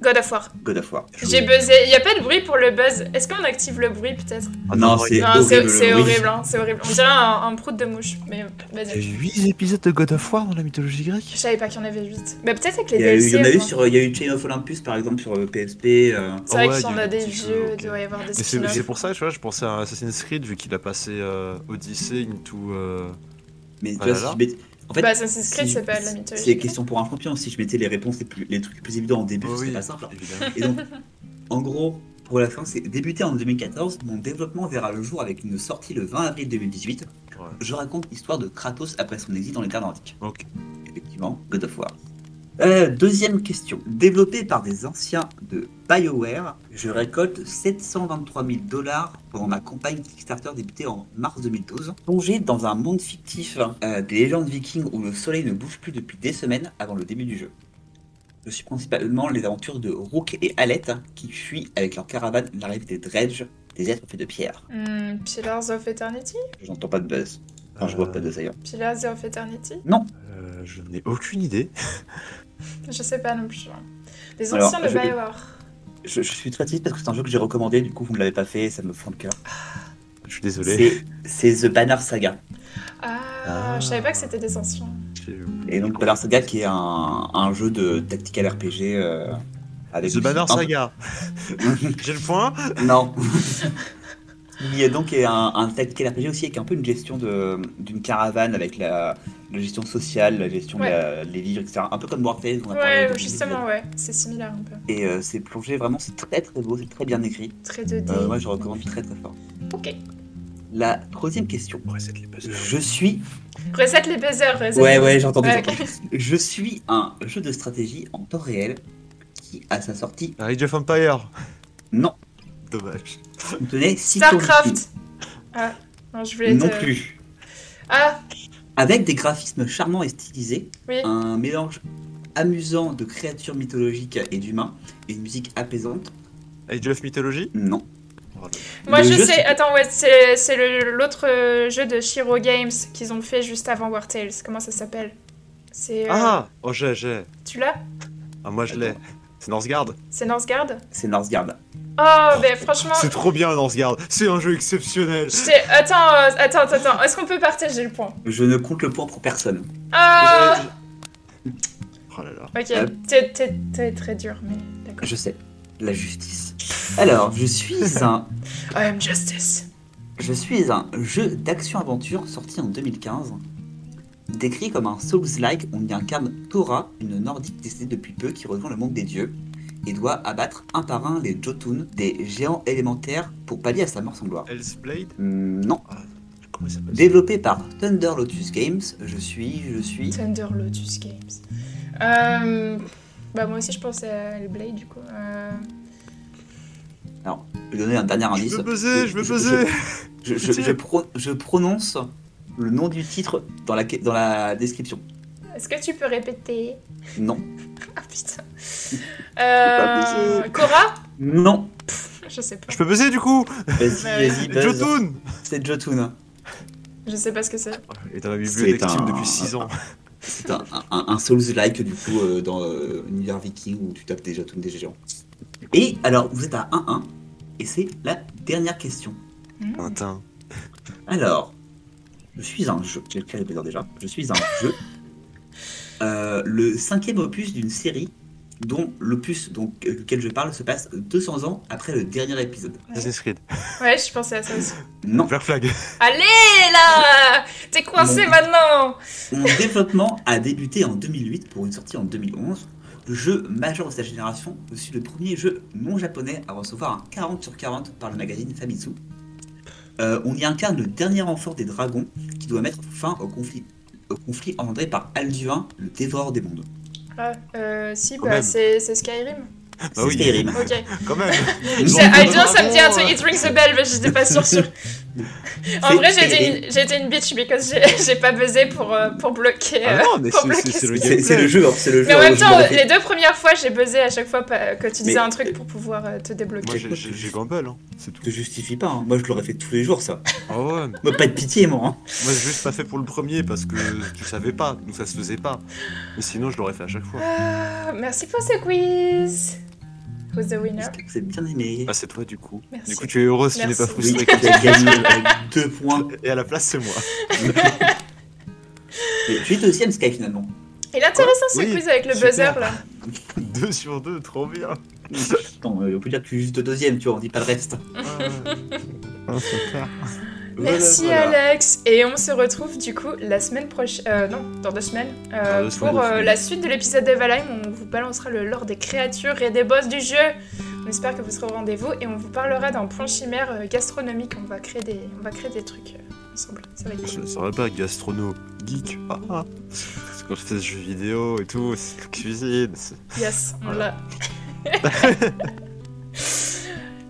God of War. God of War. J'ai buzzé. Il y a pas de bruit pour le buzz. Est-ce qu'on active le bruit peut-être? Ah Non, c'est horrible. c'est oui. horrible, hein, c'est horrible. On dirait un, un prout de mouche. Mais Il y a vas-y. eu 8 épisodes de God of War dans la mythologie Je grecque savais pas qu'il y en avait 8. Mais peut-être avec les Il y, a eu, il DLC. y en a eu sur, il y a eu Chain of Olympus par exemple sur euh, PSP. euh, C'est vrai Ah ouais, qu'il y en a des vieux, il doit y avoir des c'est spin-offs. c'est pour ça, tu vois, je pensais à Assassin's Creed, vu qu'il a passé euh, Odyssey into. euh, Mais tu vois, si je En fait, Bah, Assassin's Creed, si- c'est pas de la mythologie. C'est question pour un champion. Si je mettais les réponses les, plus, les trucs les plus évidents en début, Oh c'est oui, pas simple. évidemment. Et donc, en gros, pour la fin, c'est débuté en 2014. Mon développement verra le jour avec une sortie le 20 avril 2018. Ouais. Je raconte l'histoire de Kratos après son exil dans les terres nordiques. Ok. Effectivement, God of War. Euh, deuxième question. Développé par des anciens de BioWare, je récolte 723 000 dollars pendant ma campagne Kickstarter débutée en mars 2012. Plongé dans un monde fictif euh, des légendes vikings où le soleil ne bouge plus depuis des semaines avant le début du jeu. Je suis principalement les aventures de Rook et Alette qui fuient avec leur caravane l'arrivée des Dredge, des êtres faits de pierre. Hmm, Pillars of Eternity? J'entends pas de buzz. Enfin, je vois pas de ailleurs. Pillars of Eternity Euh, je n'ai aucune idée. Je sais pas non plus. hein. Les Alors, anciens de je- BioWare. Je, je suis très triste parce que c'est un jeu que j'ai recommandé, du coup vous ne l'avez pas fait ça me fend le cœur. Je suis désolé. C'est The Banner Saga. Ah, Ah. je savais pas que c'était des anciens. Et donc Banner Saga qui est un, un jeu de tactical RPG euh, avec The Banner Saga. J'ai le point. Non. Il y a donc un, un tactical RPG aussi avec un peu une gestion d'une caravane avec la, la gestion sociale, la gestion Ouais. de la- les livres, etc. Un peu comme Warface. on a parlé Ouais, justement, ouais. C'est similaire un peu. Et euh, c'est plongé vraiment, c'est très très beau, c'est très bien écrit. Très 2D. Euh, moi je recommande très très fort. Ok. La troisième question. Reset les buzzers. Je suis Reset les buzzers, reset. Ouais, ouais, j'ai entendu. Ouais. Je suis un jeu de stratégie en temps réel qui, à sa sortie, Age of Empire. non, Dommage. Starcraft Ah, non, je voulais Non te- plus. Ah, Avec des graphismes charmants et stylisés, oui. un mélange amusant de créatures mythologiques et d'humains, et une musique apaisante, Age of Mythology. non. Moi, le je jeu, sais. Attends, ouais, c'est l'autre euh, jeu de Shiro Games qu'ils ont fait juste avant War Tales. Comment ça s'appelle? C'est. euh, Ah Oh, j'ai, j'ai. Tu l'as? Ah, moi je l'ai. C'est Northgard. C'est Northgard C'est Northgard. Oh, ben franchement. C'est trop bien Northgard. C'est un jeu exceptionnel. Attends, euh, attends, attends, attends. Est-ce qu'on peut partager le point? Je ne compte le point pour personne. Ah Oh là là. Ok, Euh. t'es très dur, mais d'accord. Je sais. La justice. Alors, je suis un I am justice. Je suis un jeu d'action-aventure sorti en 2015. Décrit comme un Souls-like, on y incarne Tora, une nordique décédée depuis peu qui rejoint le monde des dieux et doit abattre un par un les Jotun, des géants élémentaires, pour pallier à sa mort sans gloire. Hellsblade. Hmm, non. Comment il s'appelle Développé par Thunder Lotus Games, je suis, je suis. Thunder Lotus Games. Euh, bah moi aussi je pense à Hellblade du coup. Euh, Alors, je vais donner un dernier indice. Je veux buzzer, je veux Je- buzzer. Je, je- Pitié. je pro- je prononce le nom du titre dans la, dans la description. Est-ce que tu peux répéter Non. Ah putain. Euh. Cora Non. Je sais pas. Je peux buzzer du coup. Vas-y, vas-y, buzz. Jotun. C'est Jotun. Je sais pas ce que c'est. Et dans la bibliothèque un- depuis 6 ans. C'est un, un, un Souls-like du coup euh, dans euh, l'univers viking où tu tapes déjà tous des géants. Et alors, vous êtes à 1-1 et c'est la dernière question. Tintin. Alors, je suis un jeu, j'ai les déjà, je suis un jeu, euh, le cinquième opus d'une série dont l'opus donc, euh, duquel je parle se passe 200 ans après le dernier épisode. Assassin's Creed. Ouais, je pensais à ça aussi. Non, Black Flag. Allez là T'es coincé maintenant Mon développement a débuté en 2008 pour une sortie en 2011. Le jeu majeur de sa génération, aussi le premier jeu non japonais à recevoir un 40 sur 40 par le magazine Famitsu. Euh, on y incarne le dernier enfant des dragons qui doit mettre fin au conflit, au conflit engendré par Alduin, le dévoreur des mondes. Ah, euh, si, bah, c'est Skyrim. Bah C'est oui. Skyrim. Ok. Quand même. I know, ça me dit un truc, it rings a bell, mais j'étais pas sûre sûre. En vrai, j'ai été, une- bitch because j'ai j'ai pas buzzé pour, euh, pour bloquer. Ah euh, non, mais pour c'est- le ce- C'est le jeu, hein, c'est le jeu. Mais en même temps, les deux premières fois, j'ai buzzé à chaque fois que tu disais Mais- un truc pour pouvoir euh, te débloquer. Moi j'ai- gamble, hein. c'est tout. Je te justifie pas, hein. moi je l'aurais fait tous les jours ça. Ah ouais. Moi pas de pitié moi. hein. Moi j'ai juste pas fait pour le premier parce que tu savais pas, donc ça se faisait pas. Mais sinon je l'aurais fait à chaque fois. Ah, merci pour ce quiz. Who's the winner? J'espère que vous avez bien aimé. Ah c'est toi du coup. Merci. Du coup tu es heureuse, tu n'es pas Oui, frustrée. vous avez gagné avec deux points. Et à la place c'est moi. Mais tu es deuxième Sky finalement. Il est intéressant ce Oui, quiz avec le super. buzzer là. 2 sur 2, trop bien. Attends, euh, on peut dire que tu es juste deuxième, tu vois, on dit pas le reste. Ah, super. Merci Voilà, voilà. Alex. Et on se retrouve du coup la semaine prochaine. euh, non, dans deux semaines. euh, Dans deux semaines, pour euh, la suite de l'épisode d'Evalheim. On vous balancera le lore des créatures et des boss du jeu. On espère que vous serez au rendez-vous et on vous parlera d'un point chimère gastronomique. On va créer des, on va créer des trucs ensemble. Ça va être cool. Ça serait pas gastrono geek. Ah, ah. Parce que quand je fais ce jeu vidéo et tout, c'est cuisine. c'est- Yes, on l'a.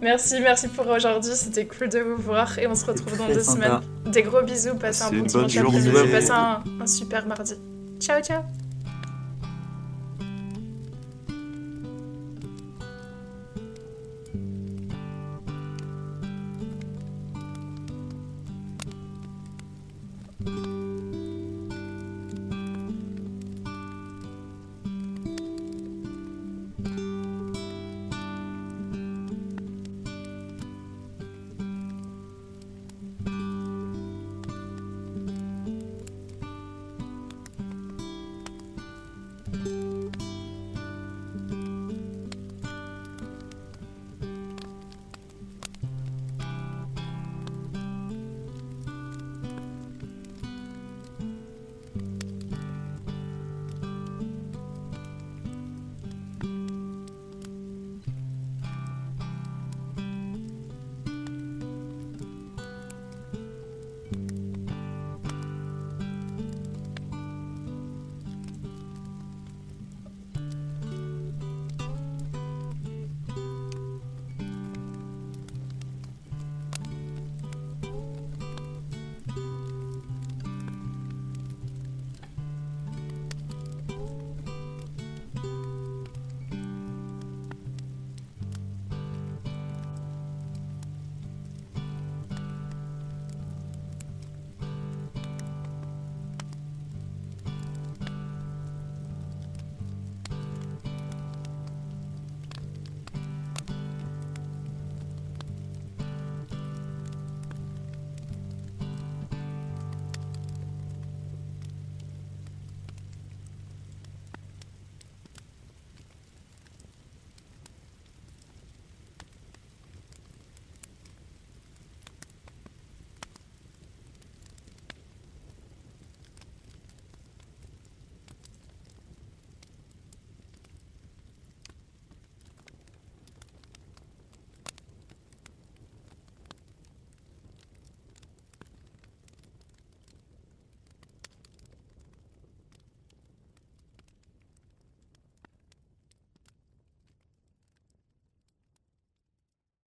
merci, merci pour aujourd'hui. C'était cool de vous voir et on se retrouve dans deux semaine. semaines. Des gros bisous. Passez un bon dimanche après-midi. Passez un, un super mardi. Ciao, ciao.